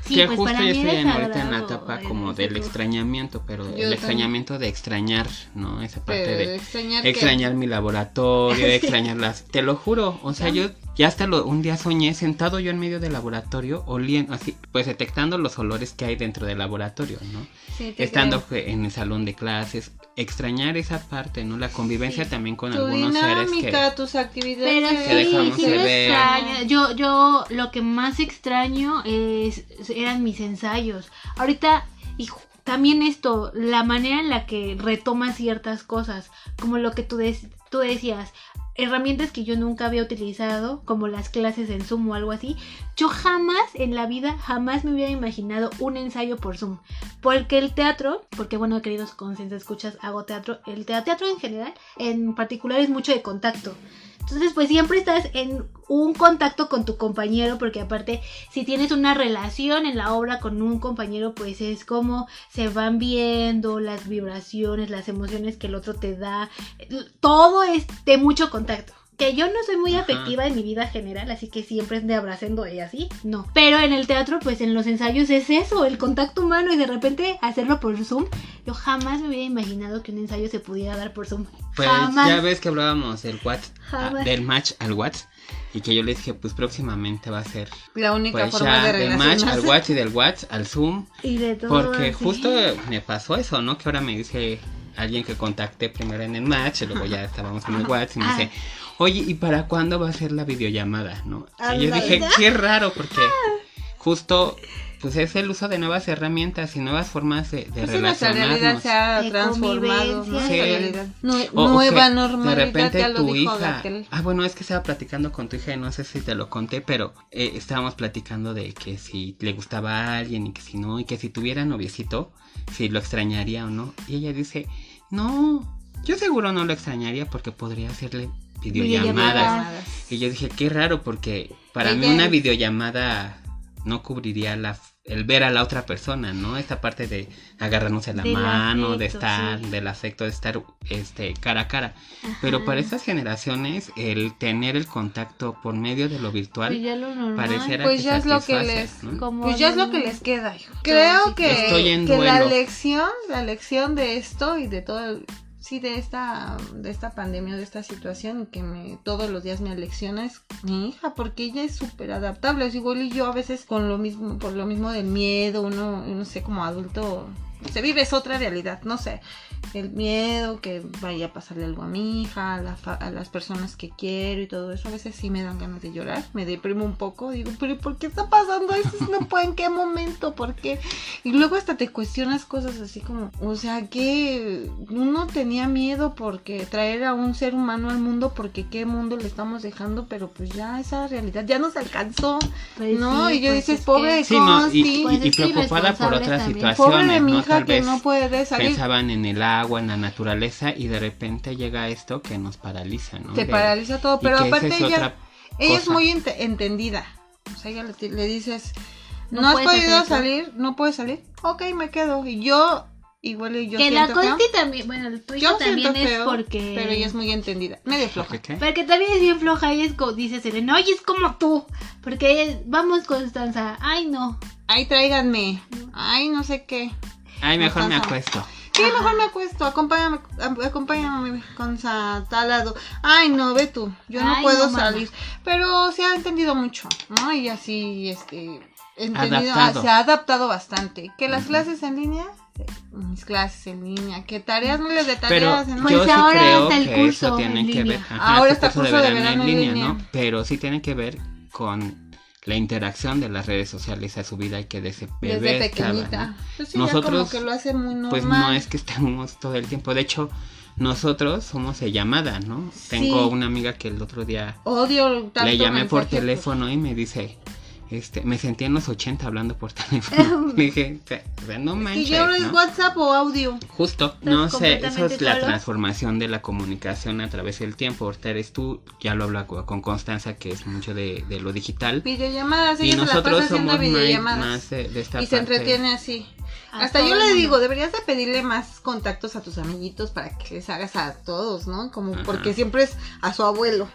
Speaker 1: Sí,
Speaker 2: que
Speaker 1: pues
Speaker 2: justo
Speaker 1: para
Speaker 2: yo estoy en, ahorita en la etapa como del extrañamiento, pero el
Speaker 3: también.
Speaker 2: extrañamiento de extrañar, ¿no? Esa parte
Speaker 3: Pero
Speaker 2: de
Speaker 3: extrañar
Speaker 2: extrañar mi laboratorio, extrañar las... Te lo juro, o sea, yo ya hasta lo, un día soñé sentado yo en medio del laboratorio, oliendo así, pues detectando los olores que hay dentro del laboratorio, ¿no?
Speaker 3: Sí, te
Speaker 2: Estando
Speaker 3: creo.
Speaker 2: en el salón de clases, extrañar esa parte, ¿no? La convivencia
Speaker 1: Sí.
Speaker 2: también con
Speaker 3: Tu
Speaker 2: algunos seres que...
Speaker 3: tus actividades.
Speaker 1: Pero
Speaker 2: Que
Speaker 1: sí,
Speaker 2: dejamos
Speaker 1: sí
Speaker 2: de
Speaker 1: lo
Speaker 2: ver.
Speaker 1: extraño. Yo, yo lo que más extraño es, eran mis ensayos. Ahorita, y también esto, la manera en la que retomas ciertas cosas, como lo que tú, des- tú decías, herramientas que yo nunca había utilizado, como las clases en Zoom o algo así. Yo jamás en la vida, jamás me hubiera imaginado un ensayo por Zoom. Porque el teatro, porque bueno, queridos conscientes escuchas, hago teatro. El tea- teatro en general, en particular, es mucho de contacto. Entonces, pues siempre estás en un contacto con tu compañero, porque aparte, si tienes una relación en la obra con un compañero, pues es como se van viendo las vibraciones, las emociones que el otro te da. Todo es de mucho contacto. Que yo no soy muy
Speaker 2: Ajá.
Speaker 1: afectiva en mi vida general, así que siempre es de abrazando y así, no. Pero en el teatro, pues en los ensayos es eso, el contacto humano y de repente hacerlo por Zoom. Yo jamás me hubiera imaginado que un ensayo se pudiera dar por Zoom.
Speaker 2: Pues
Speaker 1: jamás.
Speaker 2: ya ves que hablábamos del Whats, ah, del match al Whats, y que yo le dije, pues próximamente va a ser
Speaker 3: La única
Speaker 2: pues
Speaker 3: forma
Speaker 2: ya
Speaker 3: de
Speaker 2: del match al. Whats y del Whats al Zoom,
Speaker 1: Y de todo.
Speaker 2: porque
Speaker 1: así.
Speaker 2: justo me pasó eso, ¿no? Que ahora me dice alguien que contacté primero en el match, y luego ya estábamos en el Whats y me
Speaker 1: Ah.
Speaker 2: dice, oye, ¿y para cuándo va a ser la videollamada, no? Y yo dije, qué raro, porque justo pues es el uso de nuevas herramientas y nuevas formas de, de
Speaker 3: Pues nuestra realidad
Speaker 2: relacionarnos.
Speaker 3: se ha
Speaker 1: De
Speaker 3: transformado. Nuestra
Speaker 2: Sí.
Speaker 3: Nue-
Speaker 2: O- o
Speaker 3: nueva
Speaker 2: que
Speaker 3: normalidad,
Speaker 2: De repente
Speaker 3: ya lo
Speaker 2: tu
Speaker 3: dijo
Speaker 2: hija.
Speaker 3: Gatel.
Speaker 2: Ah, bueno, es que estaba platicando con tu hija y no sé si te lo conté, pero eh, estábamos platicando de que si le gustaba a alguien y que si no, y que si tuviera noviecito, si lo extrañaría o no. Y ella dice, no, yo seguro no lo extrañaría porque podría hacerle videollamadas.
Speaker 1: Videollamadas.
Speaker 2: Y yo dije, qué raro, porque para mí
Speaker 3: Ella
Speaker 2: una
Speaker 3: es-
Speaker 2: videollamada no cubriría la, el ver a la otra persona, ¿no? Esta parte de agarrarnos en la mano, de estar,
Speaker 1: sí.
Speaker 2: del afecto, de estar este, cara a cara. Pero para estas generaciones, el tener el contacto por medio de lo virtual,
Speaker 1: Pues ya lo normal.
Speaker 2: pareciera
Speaker 3: Pues
Speaker 2: que
Speaker 3: ya es lo que les-
Speaker 2: ¿no?
Speaker 1: Como
Speaker 3: Pues ya es lo que les queda, hijo. Creo que,
Speaker 2: Estoy en
Speaker 3: que la lección, la lección de esto y de todo, sí, de esta, de esta pandemia, de esta situación, que me, todos los días me alecciona es mi hija, porque ella es súper adaptable. Es igual y yo a veces con lo mismo, por lo mismo del miedo, uno, no sé, como adulto, se vive es otra realidad, no sé. El miedo que vaya a pasarle algo a mi hija, a, la fa- a las personas que quiero y todo eso, a veces sí me dan ganas de llorar, me deprimo un poco, digo, pero ¿por qué está pasando esto? No puedo, ¿en qué momento? ¿Por qué? Y luego hasta te cuestionas cosas así como, o sea, que uno tenía miedo porque traer a un ser humano al mundo, porque qué mundo le estamos dejando, pero pues ya esa realidad ya nos alcanzó,
Speaker 1: Pues
Speaker 3: ¿no?
Speaker 1: sí,
Speaker 3: y yo
Speaker 1: pues
Speaker 3: dices,
Speaker 1: es
Speaker 3: pobre
Speaker 1: que-
Speaker 2: Sí, no, y,
Speaker 1: Pues
Speaker 2: y preocupada por otras
Speaker 1: también.
Speaker 2: situaciones,
Speaker 3: pobre de mi
Speaker 2: ¿no? Tal
Speaker 3: que
Speaker 2: vez
Speaker 3: no puede salir.
Speaker 2: pensaban en el agua, en la naturaleza y de repente llega esto que nos paraliza, ¿no?
Speaker 3: Te
Speaker 2: De-
Speaker 3: paraliza todo, pero aparte
Speaker 2: es
Speaker 3: ella, ella es muy ente- entendida. O sea, ella le, le dices,
Speaker 1: No
Speaker 3: no, has podido
Speaker 1: hacer esto".
Speaker 3: salir, no puedes salir, ok, me quedo. Y yo, igual y yo
Speaker 1: que la
Speaker 3: feo.
Speaker 1: Consti también, bueno, hija
Speaker 3: Yo
Speaker 1: también
Speaker 3: siento
Speaker 1: es
Speaker 3: feo,
Speaker 1: porque...
Speaker 3: pero ella es muy entendida, medio floja.
Speaker 2: ¿Por qué?
Speaker 1: Porque también es bien floja y es como, dice Serena, oye, es como tú. Porque vamos Constanza, ay no.
Speaker 3: Ay, tráiganme. Ay, no sé qué.
Speaker 2: Ay, mejor me acuesto.
Speaker 3: Sí,
Speaker 1: Ajá.
Speaker 3: mejor me acuesto, acompáñame, am- acompáñame con sa- tal lado. Ay, no, ve tú, yo no
Speaker 1: Ay,
Speaker 3: puedo
Speaker 1: no,
Speaker 3: salir. Pero se ha entendido mucho, ¿no? Y así, este, entendido,
Speaker 2: Adaptado.
Speaker 3: ah, se ha adaptado bastante. Que las clases en línea, mis clases en línea, que tareas, miles de
Speaker 2: Pero
Speaker 3: tareas. en
Speaker 1: Pues
Speaker 2: yo sí
Speaker 1: ahora
Speaker 2: creo
Speaker 1: está el
Speaker 2: que
Speaker 1: curso
Speaker 2: eso tiene
Speaker 1: en
Speaker 2: que ver.
Speaker 1: línea.
Speaker 2: ajá,
Speaker 3: Ahora
Speaker 2: este
Speaker 3: está el curso de verano en línea.
Speaker 2: ¿no? Pero sí tiene que ver con la interacción de las redes sociales a su vida y que desde bebé
Speaker 3: desde
Speaker 2: estaba,
Speaker 3: pequeñita. Pues sí, ya
Speaker 2: Nosotros,
Speaker 3: como que lo hace muy normal.
Speaker 2: Pues no es que estemos todo el tiempo. De hecho, nosotros somos de llamada, ¿no? Tengo una amiga que el otro día
Speaker 3: Odio
Speaker 2: le llamé por teléfono y me dice, este, me sentí en los 80 hablando por teléfono. Le dije, "O sea, no manches,
Speaker 3: ¿Y ahora es
Speaker 2: ¿no?
Speaker 3: WhatsApp o audio?
Speaker 2: Justo, no sé, eso es la transformación de la comunicación a través del tiempo. Ahorita eres tú, ya lo hablo co- con Constanza, que es mucho de, de lo digital.
Speaker 3: Videollamadas,
Speaker 2: Y
Speaker 3: la
Speaker 2: nosotros
Speaker 3: pasa haciendo
Speaker 2: somos más,
Speaker 3: videollamadas.
Speaker 2: más de, de esta
Speaker 3: y se
Speaker 2: parte.
Speaker 3: entretiene así.
Speaker 1: A
Speaker 3: Hasta yo le digo, deberías de pedirle más contactos a tus amiguitos para que les hagas a todos, ¿no? Como
Speaker 2: Ajá.
Speaker 3: porque siempre es a su abuelo,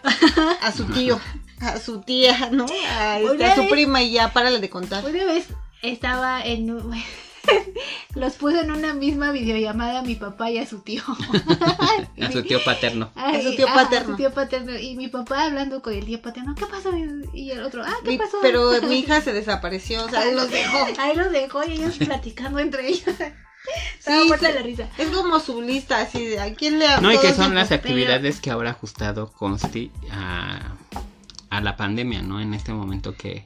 Speaker 3: a su tío, a su tía, ¿no? A, este,
Speaker 1: Una
Speaker 3: a su
Speaker 1: vez-
Speaker 3: prima y ya párale de contar.
Speaker 1: Una vez estaba en un- los puse en una misma videollamada a mi papá y a su tío.
Speaker 2: A su tío paterno.
Speaker 1: Ay,
Speaker 3: A su tío paterno.
Speaker 1: su tío paterno. Y mi papá hablando con el tío paterno, ¿qué pasó? Y el otro, ah, ¿qué
Speaker 3: Mi-
Speaker 1: pasó?
Speaker 3: pero mi hija se desapareció, o sea, él los dejó.
Speaker 1: Ahí los dejó y ellos platicando entre ellos.
Speaker 3: Sí,
Speaker 1: de la risa.
Speaker 3: Es como su lista, así de a quién le
Speaker 2: No, y que son
Speaker 3: se-
Speaker 2: las actividades que ahora ha ajustado Consti a, a la pandemia, ¿no? En este momento que...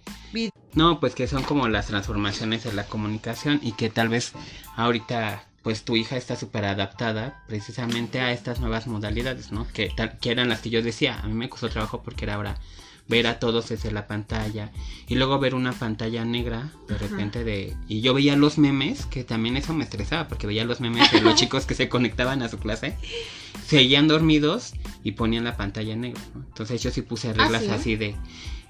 Speaker 2: No, pues que son como las transformaciones de la comunicación y que tal vez ahorita pues tu hija está súper adaptada precisamente a estas nuevas modalidades, ¿no? Que, tal, que eran las que yo decía, a mí me costó trabajo porque era ahora ver a todos desde la pantalla y luego ver una pantalla negra de repente de y yo veía los memes que también eso me estresaba porque veía los memes de los chicos que se conectaban a su clase seguían dormidos y ponían la pantalla negra ¿no? entonces yo sí puse reglas
Speaker 3: ¿sí?
Speaker 2: así de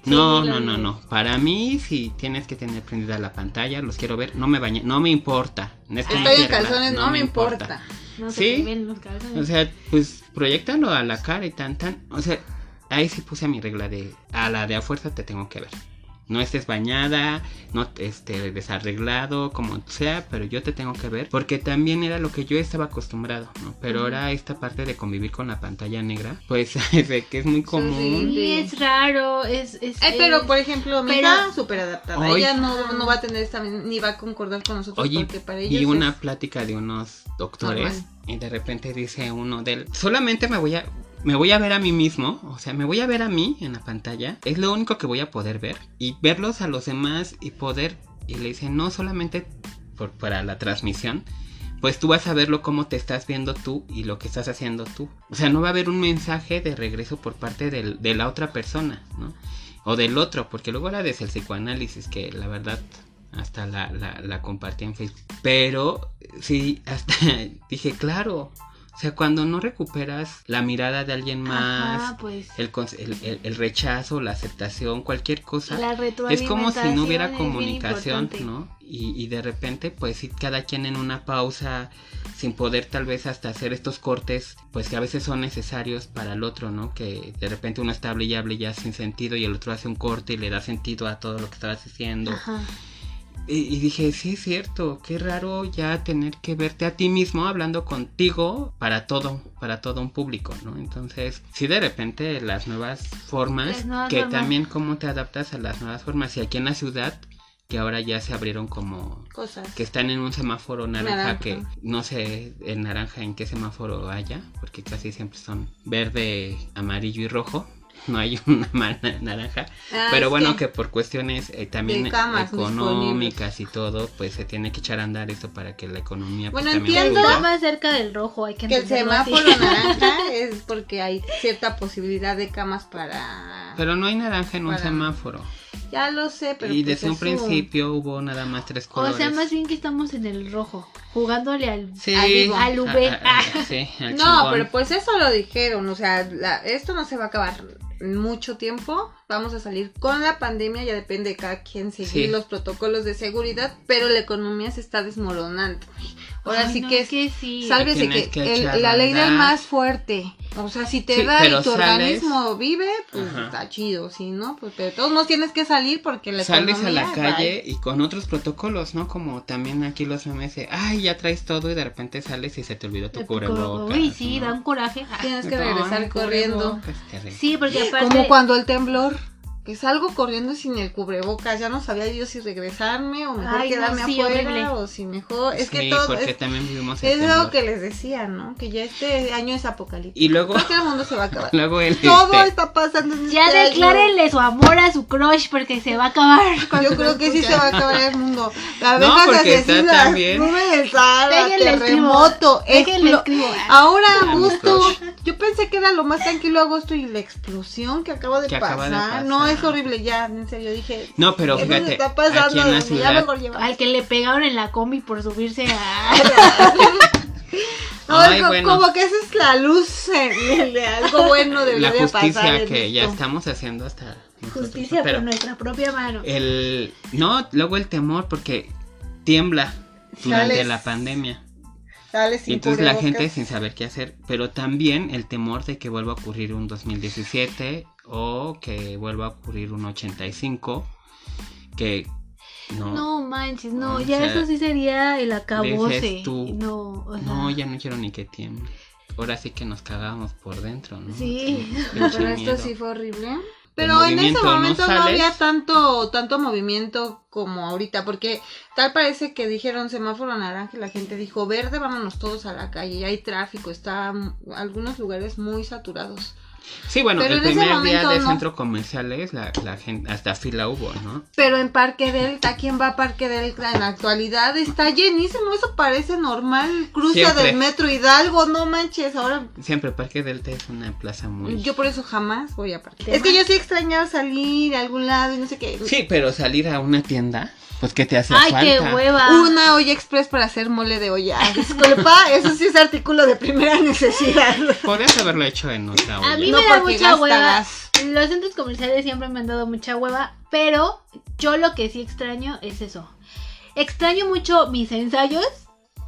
Speaker 2: no
Speaker 1: Sí,
Speaker 2: no no no para mí si tienes que tener prendida la pantalla los quiero ver no me bañé no me importa no es que no
Speaker 3: Estoy en
Speaker 2: quiera,
Speaker 3: calzones, no, me importa.
Speaker 1: No
Speaker 2: Sí.
Speaker 1: los
Speaker 2: o sea, pues proyectalo a la cara y tan tan. O sea, ahí sí puse mi regla de a la de a fuerza te tengo que ver. No estés bañada, no este desarreglado, como sea, pero yo te tengo que ver. Porque también era lo que yo estaba acostumbrado, ¿no? Pero ahora esta parte de convivir con la pantalla negra, pues sé que es muy común.
Speaker 1: Sí, es raro, es... es
Speaker 3: Ay, pero por ejemplo, mi
Speaker 1: pero-
Speaker 3: hija súper adaptada.
Speaker 2: Hoy-
Speaker 3: Ella no, no va a tener esta, ni va a concordar con nosotros
Speaker 2: Oye,
Speaker 3: porque para ellos
Speaker 2: vi una
Speaker 3: es-
Speaker 2: plática de unos doctores
Speaker 3: Normal.
Speaker 2: y de repente dice uno de él, solamente me voy a me voy a ver a mí mismo, o sea, me voy a ver a mí en la pantalla, es lo único que voy a poder ver y verlos a los demás y poder y le dice, "No solamente para la transmisión, pues tú vas a verlo cómo te estás viendo tú y lo que estás haciendo tú. O sea, no va a haber un mensaje de regreso por parte del- de la otra persona, ¿no? O del otro, porque luego era desde el psicoanálisis, que la verdad hasta la, la, la compartí en Facebook. Pero sí, hasta dije, claro. O sea, cuando no recuperas la mirada de alguien más,
Speaker 1: Ajá, pues...
Speaker 2: el, el, el- rechazo, la aceptación, cualquier cosa,
Speaker 1: La
Speaker 2: es como si no hubiera comunicación. ¿no? Y, y de repente, pues sí, cada quien en una pausa, sin poder tal vez hasta hacer estos cortes, pues que a veces son necesarios para el otro, ¿no? Que de repente uno está hable y hable ya sin sentido y el otro hace un corte y le da sentido a todo lo que estabas diciendo.
Speaker 1: Ajá.
Speaker 2: Y, dije, sí es cierto, qué raro ya tener que verte a ti mismo hablando contigo para todo, para todo un público, ¿no? Entonces, sí de repente las nuevas formas,
Speaker 1: Las nuevas
Speaker 2: que
Speaker 1: formas.
Speaker 2: también cómo te adaptas a las nuevas formas. Y aquí en la ciudad, que ahora ya se abrieron como
Speaker 3: cosas.
Speaker 2: que están en un semáforo naranja,
Speaker 3: Naranja.
Speaker 2: que no sé en naranja en qué semáforo haya, porque casi siempre son verde, amarillo y rojo. No hay una ma- naranja.
Speaker 3: Ah,
Speaker 2: Pero bueno,
Speaker 3: que-
Speaker 2: que por cuestiones eh, también económicas y todo, pues se tiene que echar a andar esto para que la economía pues,
Speaker 3: Bueno,
Speaker 2: también
Speaker 3: entiendo.
Speaker 1: más cerca del rojo, hay que
Speaker 3: Que el
Speaker 1: así.
Speaker 3: semáforo naranja es porque hay cierta posibilidad de camas para...
Speaker 2: Pero no hay naranja en un semáforo.
Speaker 3: Ya lo sé, pero
Speaker 2: y
Speaker 3: pues
Speaker 2: desde un principio hubo nada más tres
Speaker 1: O
Speaker 2: colores.
Speaker 1: sea, más bien que estamos en el rojo, jugándole al...
Speaker 2: Sí,
Speaker 3: al
Speaker 1: al UV.
Speaker 2: a- a- a- sí, al
Speaker 3: No,
Speaker 2: chingón.
Speaker 3: pero pues eso lo dijeron, o sea, la- esto no se va a acabar en mucho tiempo, vamos a salir con la pandemia, ya depende de cada quien seguir
Speaker 2: Sí.
Speaker 3: los protocolos de seguridad, pero la economía se está desmoronando. Ahora
Speaker 1: Ay,
Speaker 3: sí
Speaker 1: no,
Speaker 3: que
Speaker 1: es que sí.
Speaker 3: Sálvese que,
Speaker 2: que
Speaker 3: el-
Speaker 2: echar
Speaker 3: la ley del más fuerte. O sea, si te
Speaker 2: Sí,
Speaker 3: da y tu
Speaker 2: sales-
Speaker 3: organismo vive, pues
Speaker 2: Ajá.
Speaker 3: está chido, sí, ¿no? Pues pero todos modos tienes que salir porque la
Speaker 2: Sales a la
Speaker 3: va-
Speaker 2: calle y con otros protocolos, ¿no? Como también aquí los memes de, ay, ya traes todo y de repente sales y se te olvidó tu cubrebocas.
Speaker 1: Uy, sí,
Speaker 2: ¿no?
Speaker 1: da un coraje.
Speaker 3: Tienes que
Speaker 2: No,
Speaker 3: regresar corriendo.
Speaker 2: terrible.
Speaker 1: Sí, porque aparte...
Speaker 3: Como cuando el temblor, que salgo corriendo sin el cubrebocas, ya no sabía yo si regresarme o mejor
Speaker 1: Ay, no,
Speaker 3: quedarme
Speaker 1: sí,
Speaker 3: afuera
Speaker 1: horrible.
Speaker 3: o si mejor, es que todo
Speaker 2: porque
Speaker 3: es,
Speaker 2: también vivimos el
Speaker 3: es algo
Speaker 2: temblor.
Speaker 3: que les decía, ¿no? Que ya este año es apocalíptico.
Speaker 2: Y luego,
Speaker 3: Creo que el mundo se va a acabar.
Speaker 2: luego el
Speaker 3: Todo
Speaker 2: este,
Speaker 3: está pasando en
Speaker 1: Ya
Speaker 3: este año.
Speaker 1: declárenle su amor a su crush porque se va a acabar.
Speaker 3: Yo
Speaker 1: lo
Speaker 3: creo que sí se va a acabar el mundo.
Speaker 2: No,
Speaker 3: Abejas
Speaker 2: porque está
Speaker 3: asesinas,
Speaker 2: también-
Speaker 3: nube de Sahara, terremoto,
Speaker 1: déjenle
Speaker 3: explo-
Speaker 1: escribo.
Speaker 3: Ahora agosto, yo pensé que era lo más tranquilo agosto y la explosión que acaba de,
Speaker 2: Que
Speaker 3: pasar.
Speaker 2: acaba de pasar.
Speaker 3: No, es horrible, ya, en serio, dije.
Speaker 2: No, pero
Speaker 3: ¿qué nos
Speaker 2: fíjate,
Speaker 3: está pasando?
Speaker 2: aquí en la
Speaker 3: Ya
Speaker 2: ciudad,
Speaker 3: mejor lleva-
Speaker 1: Al que le pegaron en la combi por subirse a...
Speaker 3: No,
Speaker 2: Ay,
Speaker 3: es co-
Speaker 2: bueno.
Speaker 3: como que esa es la luz eh, de algo bueno
Speaker 2: la
Speaker 3: debería de pasar.
Speaker 2: justicia
Speaker 3: en
Speaker 2: que ya estamos haciendo hasta nosotros,
Speaker 1: Justicia
Speaker 2: pero
Speaker 1: por nuestra propia mano.
Speaker 2: el no, luego el temor porque tiembla durante
Speaker 3: Sales-
Speaker 2: la pandemia. Y entonces la gente sin saber qué hacer, pero también el temor de que vuelva a ocurrir un 2017 o que vuelva a ocurrir un 85, que no,
Speaker 1: No manches, no, ya
Speaker 2: sea,
Speaker 1: eso sí sería el acabose.
Speaker 2: tú,
Speaker 1: no, o sea,
Speaker 2: no, ya no quiero ni que tiemble. Ahora sí que nos cagábamos por dentro, ¿no?
Speaker 1: Sí.
Speaker 3: No, pero esto
Speaker 2: miedo.
Speaker 3: sí fue horrible. Pero en ese
Speaker 2: no
Speaker 3: momento no,
Speaker 2: sales.
Speaker 3: había tanto, tanto movimiento como ahorita, porque tal parece que dijeron semáforo naranja y la gente dijo verde, vámonos todos a la calle, hay tráfico, está algunos lugares muy saturados.
Speaker 2: Sí, bueno,
Speaker 3: Pero
Speaker 2: el primer día de
Speaker 3: no.
Speaker 2: centros comerciales, la, la gente, hasta fila hubo, ¿no?
Speaker 3: Pero en Parque Delta, ¿quién va a Parque Delta en la actualidad? Está llenísimo, eso parece normal. Cruce
Speaker 2: Siempre.
Speaker 3: del metro Hidalgo, no manches, ahora
Speaker 2: Siempre Parque Delta es una plaza muy...
Speaker 3: yo por eso jamás voy a Parque.
Speaker 1: ¿Te
Speaker 3: Es que yo sí extrañaba salir a algún lado y no sé qué.
Speaker 2: Sí, pero salir a una tienda, pues ¿qué te hace
Speaker 1: Ay,
Speaker 2: falta?
Speaker 1: qué hueva.
Speaker 3: Una olla express para hacer mole de olla. Disculpa, eso sí es artículo de primera necesidad.
Speaker 2: Podrías haberlo hecho en otra olla.
Speaker 1: A mí
Speaker 3: No,
Speaker 1: me da mucha hueva. Los centros comerciales siempre me han dado mucha hueva, pero yo lo que sí extraño es eso. Extraño mucho mis ensayos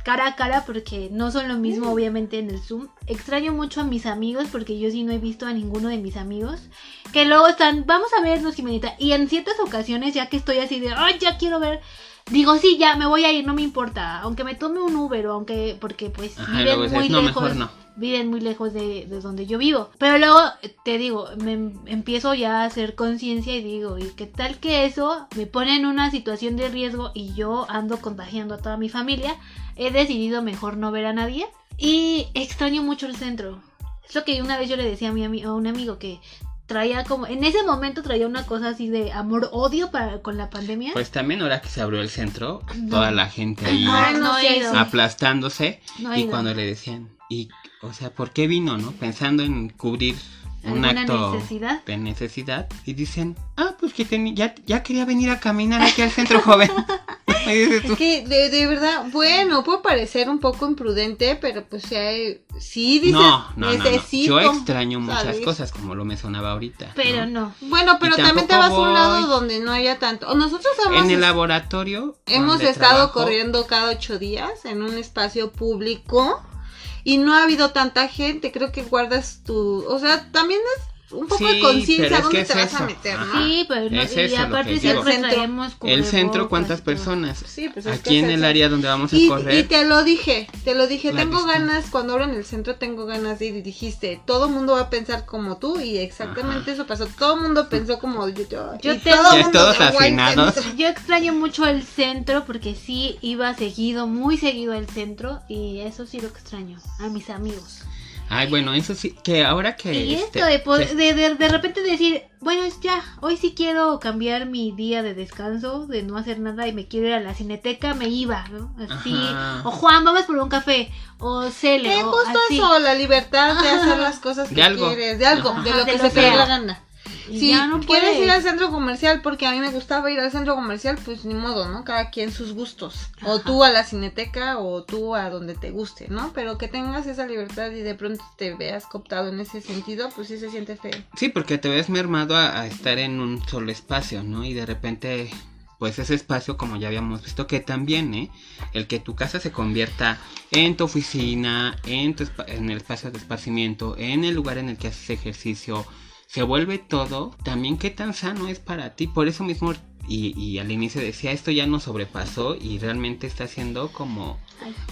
Speaker 1: cara a cara porque no son lo
Speaker 3: Mm.
Speaker 1: mismo obviamente en el Zoom. Extraño mucho a mis amigos porque yo sí no he visto a ninguno de mis amigos. Que luego están, vamos a vernos, Jimenita. Y en ciertas ocasiones, ya que estoy así de, ay, ya quiero ver. Digo, sí, ya me voy a ir, no me importa. Aunque me tome un Uber o aunque, porque pues
Speaker 2: Ajá,
Speaker 1: viven muy
Speaker 2: "No,
Speaker 1: lejos
Speaker 2: mejor no".
Speaker 1: viven muy lejos de, de donde yo vivo. Pero luego te digo, me em- empiezo ya a hacer conciencia y digo, ¿y qué tal que eso me pone en una situación de riesgo y yo ando contagiando a toda mi familia? He decidido mejor no ver a nadie y extraño mucho el centro. Es lo que una vez yo le decía a, mi a un amigo que traía como, en ese momento traía una cosa así de amor-odio para con la pandemia.
Speaker 2: Pues también ahora que se abrió el centro,
Speaker 1: No.
Speaker 2: toda la gente ahí
Speaker 3: no
Speaker 2: aplastándose
Speaker 1: No
Speaker 2: y cuando le decían, y, o sea, ¿por qué vino, no? Pensando en cubrir un
Speaker 1: ¿Alguna
Speaker 2: acto
Speaker 1: necesidad?
Speaker 2: de necesidad y dicen, ah, pues que teni- ya, ya quería venir a caminar aquí al centro joven. Y dices tú,
Speaker 3: Es que de, de verdad, bueno, puede parecer un poco imprudente, pero pues hay- sí dices,
Speaker 2: no, no, no, no.
Speaker 3: necesito.
Speaker 2: Yo extraño muchas
Speaker 3: salir".
Speaker 2: cosas como lo mencionaba ahorita.
Speaker 1: Pero
Speaker 2: ¿no?
Speaker 1: no.
Speaker 3: Bueno, pero también te vas a un lado
Speaker 2: voy.
Speaker 3: donde no haya tanto. Nosotros hemos,
Speaker 2: En el laboratorio.
Speaker 3: hemos estado
Speaker 2: trabajo,
Speaker 3: corriendo cada ocho días en un espacio público y no ha habido tanta gente. Creo que guardas tu. O sea, también es un poco
Speaker 2: Sí,
Speaker 3: de conciencia
Speaker 2: es
Speaker 3: dónde
Speaker 2: que
Speaker 3: te
Speaker 2: es
Speaker 3: vas a meter.
Speaker 1: Sí, pero no,
Speaker 2: Es
Speaker 1: y
Speaker 2: eso
Speaker 1: aparte siempre traemos
Speaker 2: El centro, ¿cuántas personas?
Speaker 3: Sí, pues es que
Speaker 2: Aquí
Speaker 3: es
Speaker 2: en el área donde vamos a
Speaker 3: Y,
Speaker 2: correr.
Speaker 3: y te lo dije, te lo dije,
Speaker 2: La
Speaker 3: tengo
Speaker 2: distancia.
Speaker 3: ganas, cuando abran el centro tengo ganas de ir y dijiste, todo el mundo va a pensar como tú y exactamente eso pasó, todo el mundo pensó como yo, yo,
Speaker 1: Yo tengo-
Speaker 3: todo el mundo
Speaker 2: todos afinados.
Speaker 1: Yo extraño mucho el centro porque sí iba seguido, muy seguido al centro y eso sí lo extraño, a mis amigos.
Speaker 2: Ay, bueno, eso sí, que ahora que...
Speaker 1: y
Speaker 2: este,
Speaker 1: esto de, de, de, de repente decir, bueno, ya, hoy sí quiero cambiar mi día de descanso, de no hacer nada y me quiero ir a la cineteca, me iba, ¿no? Así,
Speaker 2: Ajá.
Speaker 1: o Juan, vamos por un café, o Cele, o
Speaker 3: justo
Speaker 1: así.
Speaker 3: eso, la libertad de hacer las cosas que
Speaker 2: De algo.
Speaker 3: quieres, de algo,
Speaker 1: Ajá,
Speaker 3: de lo
Speaker 1: de
Speaker 3: que
Speaker 1: lo
Speaker 3: se te dé la gana.
Speaker 1: Y
Speaker 3: Si
Speaker 1: ya no
Speaker 3: quieres
Speaker 1: puedes.
Speaker 3: ir al centro comercial porque a mí me gustaba ir al centro comercial, pues ni modo, ¿no? Cada quien sus gustos. O tú a la cineteca o tú a donde te guste, ¿no? Pero que tengas esa libertad y de pronto te veas cooptado en ese sentido, pues sí se siente feo.
Speaker 2: Sí, porque te ves mermado a, a estar en un solo espacio, ¿no? Y de repente, pues ese espacio, como ya habíamos visto, que también, ¿eh? El que tu casa se convierta en tu oficina, en, tu en el espacio de esparcimiento, en el lugar en el que haces ejercicio, se vuelve todo, también qué tan sano es para ti. Por eso mismo, y, y al inicio decía, esto ya nos sobrepasó y realmente está siendo como...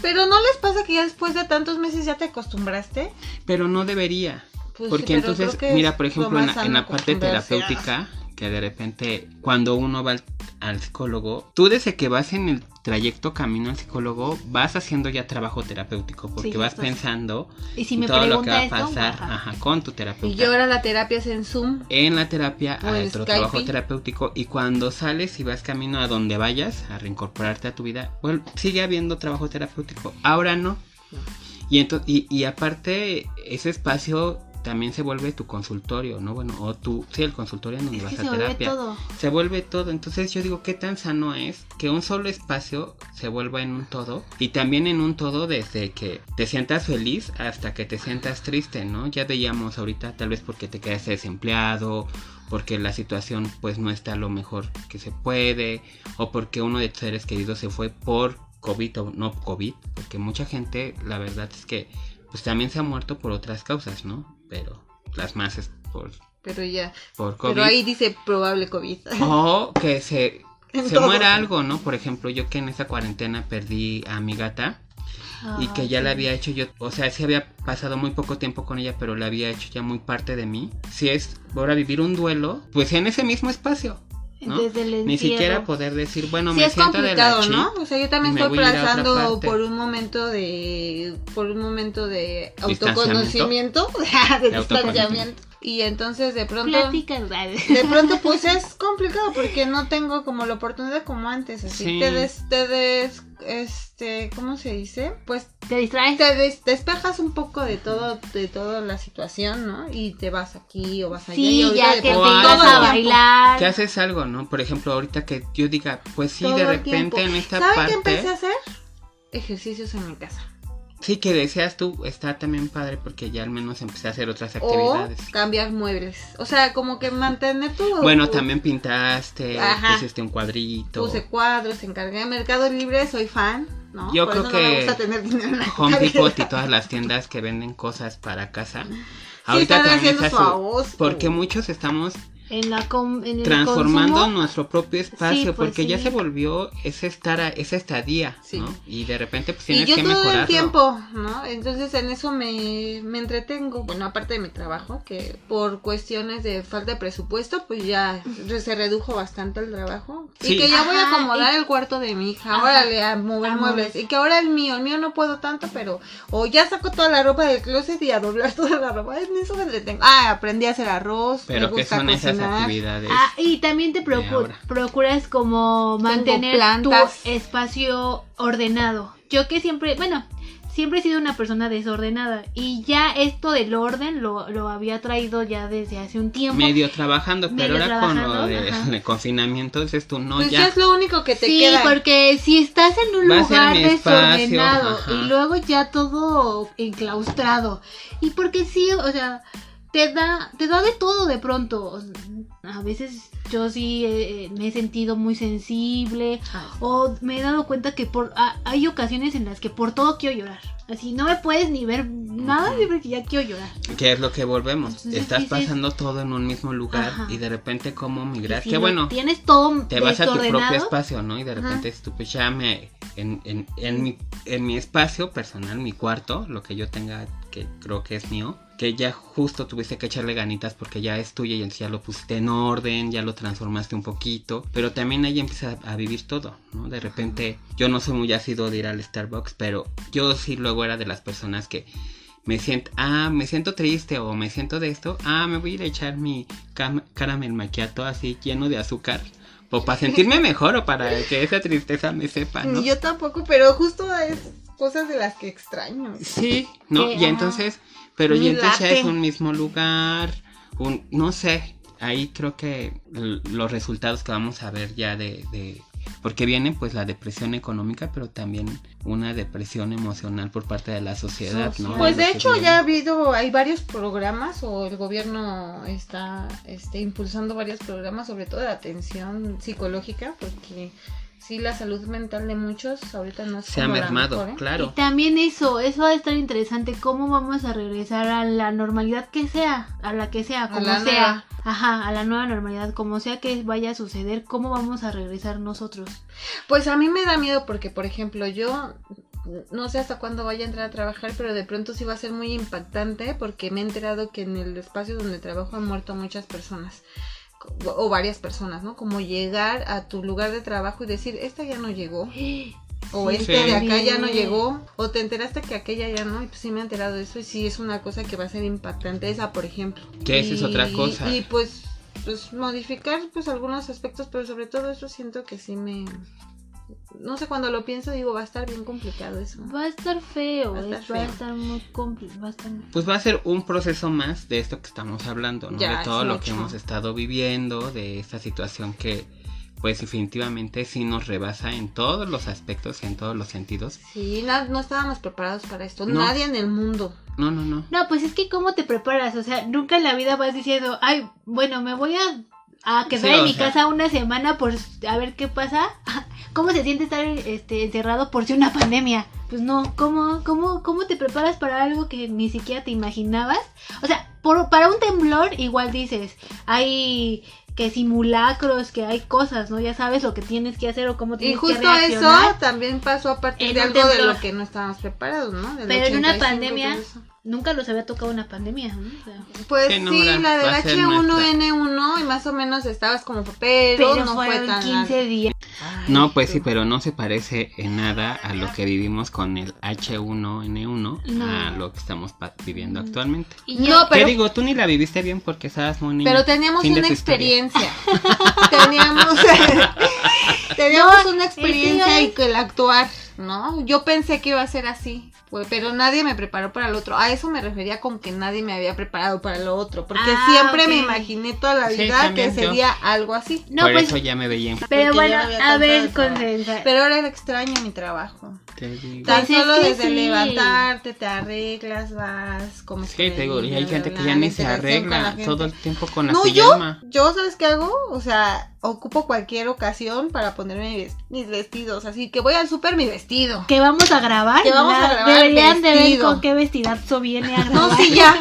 Speaker 3: Pero ¿no les pasa que ya después de tantos meses ya te acostumbraste?
Speaker 2: Pero no debería.
Speaker 3: Pues
Speaker 2: Porque entonces, mira, por
Speaker 3: lo
Speaker 2: ejemplo, en la, en la parte terapéutica, que de repente cuando uno va al, al psicólogo, tú desde que vas en el trayecto camino al psicólogo, vas haciendo ya trabajo terapéutico, porque
Speaker 1: Sí,
Speaker 2: vas
Speaker 1: pues.
Speaker 2: pensando
Speaker 1: Y si me
Speaker 2: todo lo que va a
Speaker 1: esto,
Speaker 2: pasar
Speaker 1: ajá.
Speaker 2: ajá, con tu terapeuta.
Speaker 3: Y yo ahora la terapia es en Zoom.
Speaker 2: En la terapia hay
Speaker 3: en
Speaker 2: otro trabajo terapéutico y cuando sales y vas camino a donde vayas a reincorporarte a tu vida, bueno, sigue habiendo trabajo terapéutico. Ahora no. Y, y, y aparte, ese espacio también se vuelve tu consultorio, ¿no? Bueno, o tu, sí, el consultorio en donde
Speaker 1: Es
Speaker 2: vas
Speaker 1: que
Speaker 2: a
Speaker 1: se vuelve
Speaker 2: terapia.
Speaker 1: todo.
Speaker 2: Se vuelve todo, entonces yo digo, ¿qué tan sano es que un solo espacio se vuelva en un todo? Y también en un todo desde que te sientas feliz hasta que te sientas triste, ¿no? Ya veíamos ahorita, tal vez porque te quedaste desempleado, porque la situación pues no está lo mejor que se puede, o porque uno de tus seres queridos se fue por COVID o no COVID, porque mucha gente, la verdad es que pues también se ha muerto por otras causas, ¿no? Pero las más es por,
Speaker 3: Pero ya.
Speaker 2: por COVID.
Speaker 3: Pero ahí dice probable COVID.
Speaker 2: O que se, se
Speaker 3: todo.
Speaker 2: muera algo, ¿no? Por ejemplo, yo que en esa cuarentena perdí a mi gata y que ya la había hecho yo, o sea, sí había pasado muy poco tiempo con ella, pero la había hecho ya muy parte de mí. Si es ahora vivir un duelo, pues en ese mismo espacio, ¿no?
Speaker 1: Desde el
Speaker 2: Ni siquiera poder decir, bueno,
Speaker 3: sí
Speaker 2: me
Speaker 3: es
Speaker 2: siento de la
Speaker 3: ¿no? O sea, yo también estoy pasando por un momento de por un momento de autoconocimiento, de distanciamiento y entonces de pronto de pronto pues es complicado porque no tengo como la oportunidad como antes, así
Speaker 2: Sí.
Speaker 3: te des te des este, ¿cómo se dice? Pues
Speaker 1: Te distraes.
Speaker 3: te des- despejas un poco de todo de toda la situación, ¿no? Y te vas aquí o vas allá y
Speaker 1: Sí,
Speaker 3: ahorita
Speaker 1: ya
Speaker 3: de
Speaker 1: que te
Speaker 3: todo
Speaker 1: a bailar.
Speaker 2: Que haces algo, ¿no? Por ejemplo, ahorita que yo diga, pues sí,
Speaker 3: Todo
Speaker 2: de repente
Speaker 3: tiempo.
Speaker 2: en esta
Speaker 3: ¿Saben
Speaker 2: parte...
Speaker 3: qué empecé a hacer? Ejercicios en mi casa.
Speaker 2: Sí, que deseas tú, está también padre porque ya al menos empecé a hacer otras
Speaker 3: O
Speaker 2: actividades.
Speaker 3: cambiar muebles. O sea, como que mantener todo.
Speaker 2: Bueno, también pintaste,
Speaker 3: Ajá.
Speaker 2: pusiste un cuadrito.
Speaker 3: Puse cuadros, encargué de Mercado Libre, soy fan, ¿no?
Speaker 2: Yo
Speaker 3: Por
Speaker 2: creo
Speaker 3: eso no me
Speaker 2: que
Speaker 3: gusta tener dinero en la
Speaker 2: Home. Depot y todas las tiendas que venden cosas para casa.
Speaker 3: Sí,
Speaker 2: Ahorita
Speaker 3: están
Speaker 2: también
Speaker 3: haciendo su
Speaker 2: su... Porque muchos estamos
Speaker 1: En la com- en el
Speaker 2: transformando
Speaker 1: consumo.
Speaker 2: nuestro propio espacio
Speaker 1: Sí, pues
Speaker 2: porque ya se volvió ese estar a- esa estadía,
Speaker 3: Sí.
Speaker 2: ¿no? Y de repente pues
Speaker 3: Y
Speaker 2: tienes
Speaker 3: yo
Speaker 2: que
Speaker 3: todo
Speaker 2: mejorarlo.
Speaker 3: el tiempo, ¿no? Entonces en eso me, me entretengo. Bueno, aparte de mi trabajo, que por cuestiones de falta de presupuesto, pues ya se redujo bastante el trabajo.
Speaker 2: Sí.
Speaker 3: Y que ya voy a acomodar
Speaker 1: y-
Speaker 3: el cuarto de mi hija.
Speaker 1: Ajá.
Speaker 3: Órale, a mover
Speaker 1: A
Speaker 3: muebles.
Speaker 1: mover.
Speaker 3: Y que ahora el mío, el mío no puedo tanto, pero. O ya saco toda la ropa del closet y a doblar toda la ropa. En eso me entretengo. Ah, aprendí a hacer arroz.
Speaker 2: Pero
Speaker 3: me
Speaker 2: que
Speaker 3: gusta
Speaker 2: son esas actividades.
Speaker 1: Ah, y también te procu- procuras como mantener tu espacio ordenado. Yo que siempre, bueno, siempre he sido una persona desordenada y ya esto del orden lo, lo había traído ya desde hace un tiempo.
Speaker 2: Medio trabajando, pero
Speaker 1: Medio
Speaker 2: ahora con lo
Speaker 1: trabajando,
Speaker 2: de, confinamiento dices tú, no,
Speaker 3: Pues ya es lo único que te
Speaker 1: sí,
Speaker 3: queda.
Speaker 1: porque si estás en un
Speaker 2: Va
Speaker 1: lugar
Speaker 2: espacio,
Speaker 1: desordenado y luego ya todo enclaustrado y porque sí, o sea, te da te da de todo de pronto. A veces yo sí eh, me he sentido muy sensible o me he dado cuenta que por ah, hay ocasiones en las que por todo quiero llorar. Así no me puedes ni ver nada porque ya quiero llorar.
Speaker 2: Que es lo que volvemos.
Speaker 1: Entonces
Speaker 2: Estás
Speaker 1: dices-
Speaker 2: pasando todo en un mismo lugar
Speaker 1: Ajá.
Speaker 2: y de repente como
Speaker 1: Y
Speaker 2: migrar.
Speaker 1: si
Speaker 2: que
Speaker 1: lo
Speaker 2: bueno,
Speaker 1: tienes todo
Speaker 2: te vas a tu propio espacio, ¿no? Y de repente pues ya me en, en, en mi en mi espacio personal, mi cuarto, lo que yo tenga que creo que es mío, que ya justo tuviste que echarle ganitas porque ya es tuya y entonces ya lo pusiste en orden, ya lo transformaste un poquito, pero también ahí empieza a vivir todo, ¿no? De repente yo no soy muy ácido de ir al Starbucks, pero yo sí luego era de las personas que me siento, ah, me siento triste o me siento de esto, ah, me voy a ir a echar mi caramel macchiato así lleno de azúcar. O para sentirme mejor o para que esa tristeza me sepa, ¿no?
Speaker 3: Ni yo tampoco, pero justo es cosas de las que extraño.
Speaker 2: Sí, ¿no? Y entonces, pero y entonces ya es un mismo lugar, un, no sé, ahí creo que los resultados que vamos a ver ya de, de, porque viene pues la depresión económica, pero también una depresión emocional por parte de la sociedad, ¿no?
Speaker 3: Pues de hecho
Speaker 2: viene.
Speaker 3: ya ha habido, hay varios programas o el gobierno está este, impulsando varios programas, sobre todo de atención psicológica, porque sí la salud mental de muchos ahorita no es
Speaker 2: se ha mermado,
Speaker 3: mejor, ¿eh?
Speaker 2: claro.
Speaker 1: Y también eso, eso va a estar interesante, cómo vamos a regresar a la normalidad que sea, a la que sea, como sea.
Speaker 3: nueva.
Speaker 1: Ajá, a la nueva normalidad, como sea que vaya a suceder, cómo vamos a regresar nosotros.
Speaker 3: Pues a mí me da miedo porque, por ejemplo, yo no sé hasta cuándo vaya a entrar a trabajar, pero de pronto sí va a ser muy impactante porque me he enterado que en el espacio donde trabajo han muerto muchas personas o varias personas, ¿no? Como llegar a tu lugar de trabajo y decir, esta ya no llegó, o
Speaker 1: Sí,
Speaker 3: este de acá ya no llegó, o te enteraste que aquella ya no, y pues sí me he enterado de eso y sí es una cosa que va a ser impactante, esa por ejemplo.
Speaker 2: Que esa es otra cosa.
Speaker 3: Y pues, pues modificar pues algunos aspectos, pero sobre todo eso siento que sí me no sé, cuando lo pienso digo, va a estar bien complicado eso.
Speaker 1: Va a estar feo,
Speaker 3: Va a
Speaker 1: va a
Speaker 3: estar
Speaker 1: estar,
Speaker 3: feo.
Speaker 1: muy complicado. Va a estar...
Speaker 2: Pues va a ser un proceso más de esto que estamos hablando, ¿no?
Speaker 3: Ya,
Speaker 2: de todo lo que hemos estado viviendo, de esta situación que pues definitivamente sí nos rebasa en todos los aspectos y en todos los sentidos.
Speaker 3: Sí, na- no estábamos preparados para esto.
Speaker 2: No.
Speaker 3: Nadie en el mundo.
Speaker 2: No, no, no.
Speaker 1: No, pues es que cómo te preparas, o sea, nunca en la vida vas diciendo, ay, bueno, me voy a, a quedar
Speaker 2: Sí,
Speaker 1: en mi
Speaker 2: sea.
Speaker 1: casa una semana por a ver qué pasa. ¿Cómo se siente estar este, encerrado por si una pandemia? Pues no, ¿cómo, cómo, ¿cómo te preparas para algo que ni siquiera te imaginabas? O sea, por, para un temblor igual dices, hay que simulacros, que hay cosas, ¿no? Ya sabes lo que tienes que hacer o cómo
Speaker 3: Y
Speaker 1: tienes
Speaker 3: justo
Speaker 1: que
Speaker 3: eso
Speaker 1: reaccionar.
Speaker 3: también pasó a partir de algo de lo que no estábamos preparados, ¿no? Del
Speaker 1: Pero en una
Speaker 3: 85 y
Speaker 1: pandemia,
Speaker 3: eso.
Speaker 1: Nunca los había tocado una pandemia. ¿no? O sea,
Speaker 3: Pues
Speaker 2: Sí,
Speaker 3: la del
Speaker 2: va a ser
Speaker 3: H1N1 y más o menos estabas como, pero,
Speaker 1: pero
Speaker 3: no fue tan
Speaker 1: 15 días.
Speaker 3: Ay,
Speaker 2: No, pues sí, pero no se parece en nada a lo que vivimos con el H1N1,
Speaker 1: No.
Speaker 2: a lo que estamos viviendo actualmente.
Speaker 1: Y
Speaker 3: No,
Speaker 1: yo-
Speaker 2: Te
Speaker 3: pero,
Speaker 2: digo, tú ni la viviste bien porque estabas muy niña.
Speaker 3: pero teníamos una experiencia. teníamos teníamos
Speaker 1: No,
Speaker 3: una experiencia y que el actuar, ¿no? Yo pensé que iba a ser así. pues, pero nadie me preparó para lo otro. A eso me refería con que nadie me había preparado para lo otro. Porque
Speaker 1: Ah,
Speaker 3: siempre me imaginé toda la vida que
Speaker 2: yo.
Speaker 3: sería algo así.
Speaker 1: No,
Speaker 2: Por
Speaker 1: pues,
Speaker 2: eso ya me veía en...
Speaker 1: pero bueno, a ver. Concentra.
Speaker 3: Pero ahora era extraño mi trabajo.
Speaker 2: Te digo.
Speaker 3: Tan
Speaker 1: Pues es
Speaker 3: solo
Speaker 1: que
Speaker 3: desde
Speaker 1: sí.
Speaker 3: levantarte, te arreglas, vas, comes.
Speaker 2: Sí, te digo, y hay gente que ya ni se arregla todo el tiempo con la
Speaker 3: No,
Speaker 2: pijama.
Speaker 3: yo, yo, ¿sabes qué hago? O sea, ocupo cualquier ocasión para ponerme mis, mis vestidos. Así que voy al súper mi vestido.
Speaker 1: Que vamos a grabar.
Speaker 3: Que vamos a grabar
Speaker 1: Deberían de ver
Speaker 3: vestido.
Speaker 1: con qué vestidazo viene a
Speaker 3: No,
Speaker 1: grabar.
Speaker 3: sí, ya.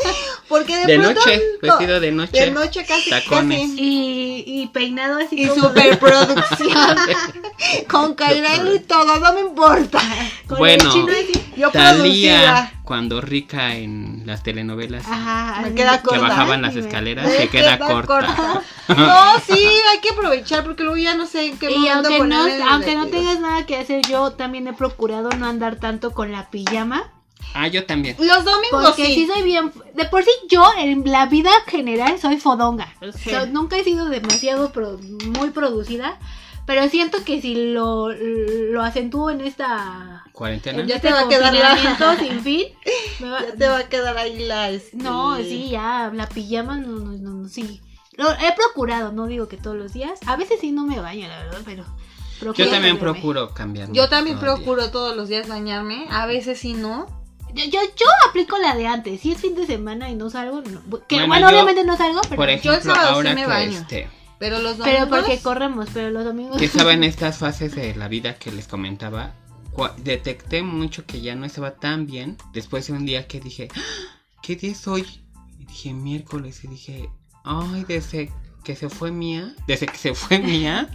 Speaker 3: Porque de,
Speaker 2: De
Speaker 3: pronto,
Speaker 2: noche,
Speaker 3: no,
Speaker 2: vestido de noche.
Speaker 3: De noche casi,
Speaker 2: tacones.
Speaker 3: casi.
Speaker 1: Y, y peinado así
Speaker 3: Y
Speaker 1: como
Speaker 3: superproducción. con cairano y todo, no me importa.
Speaker 1: con
Speaker 2: Bueno,
Speaker 1: el chino así.
Speaker 3: Yo
Speaker 2: Talía,
Speaker 3: producida.
Speaker 2: Cuando rica en las telenovelas
Speaker 1: Ajá,
Speaker 3: Me
Speaker 1: así
Speaker 3: queda
Speaker 1: de-
Speaker 2: que
Speaker 3: corta.
Speaker 2: bajaban las escaleras, se queda,
Speaker 3: queda
Speaker 2: corta.
Speaker 3: No, sí, hay que aprovechar porque luego ya no sé en qué
Speaker 1: Y
Speaker 3: momento
Speaker 1: aunque no, aunque no tengas nada que hacer, yo también he procurado no andar tanto con la pijama.
Speaker 2: Ah, yo también.
Speaker 3: Los domingos
Speaker 1: Porque
Speaker 3: sí.
Speaker 1: sí soy bien. De por sí, yo en la vida general soy fodonga. O
Speaker 3: Sí.
Speaker 1: sea, nunca he sido demasiado pro- muy producida. Pero siento que si lo, lo acentúo en esta.
Speaker 2: Cuarentena.
Speaker 3: Ya
Speaker 1: este
Speaker 3: te va a quedar la-
Speaker 1: sin fin. me va-
Speaker 3: Ya te va a quedar ahí la. este,
Speaker 1: No, sí, ya. La pijama, no, no, no, no, sí. Lo he procurado, no digo que todos los días. A veces sí no me baño, la verdad, pero. procuro
Speaker 2: Yo también procuro cambiar.
Speaker 3: Yo también procuro todos los días bañarme. A veces sí no.
Speaker 1: Yo, yo, yo aplico la de antes. Si es fin de semana y no salgo, no. Que
Speaker 2: Bueno,
Speaker 1: bueno,
Speaker 2: yo-
Speaker 1: obviamente no salgo, pero.
Speaker 2: Por
Speaker 3: Yo el
Speaker 2: ejemplo,
Speaker 3: sábado sí
Speaker 2: ahora
Speaker 3: me
Speaker 2: que
Speaker 3: baño.
Speaker 2: este,
Speaker 3: Pero los domingos.
Speaker 1: Pero porque corremos, pero los domingos.
Speaker 2: que estaba en estas fases de la vida que les comentaba, detecté mucho que ya no estaba tan bien después de un día que dije, "Ah, ¿qué día es hoy? Y dije miércoles y dije, ay, desde que se fue mía, desde que se fue mía,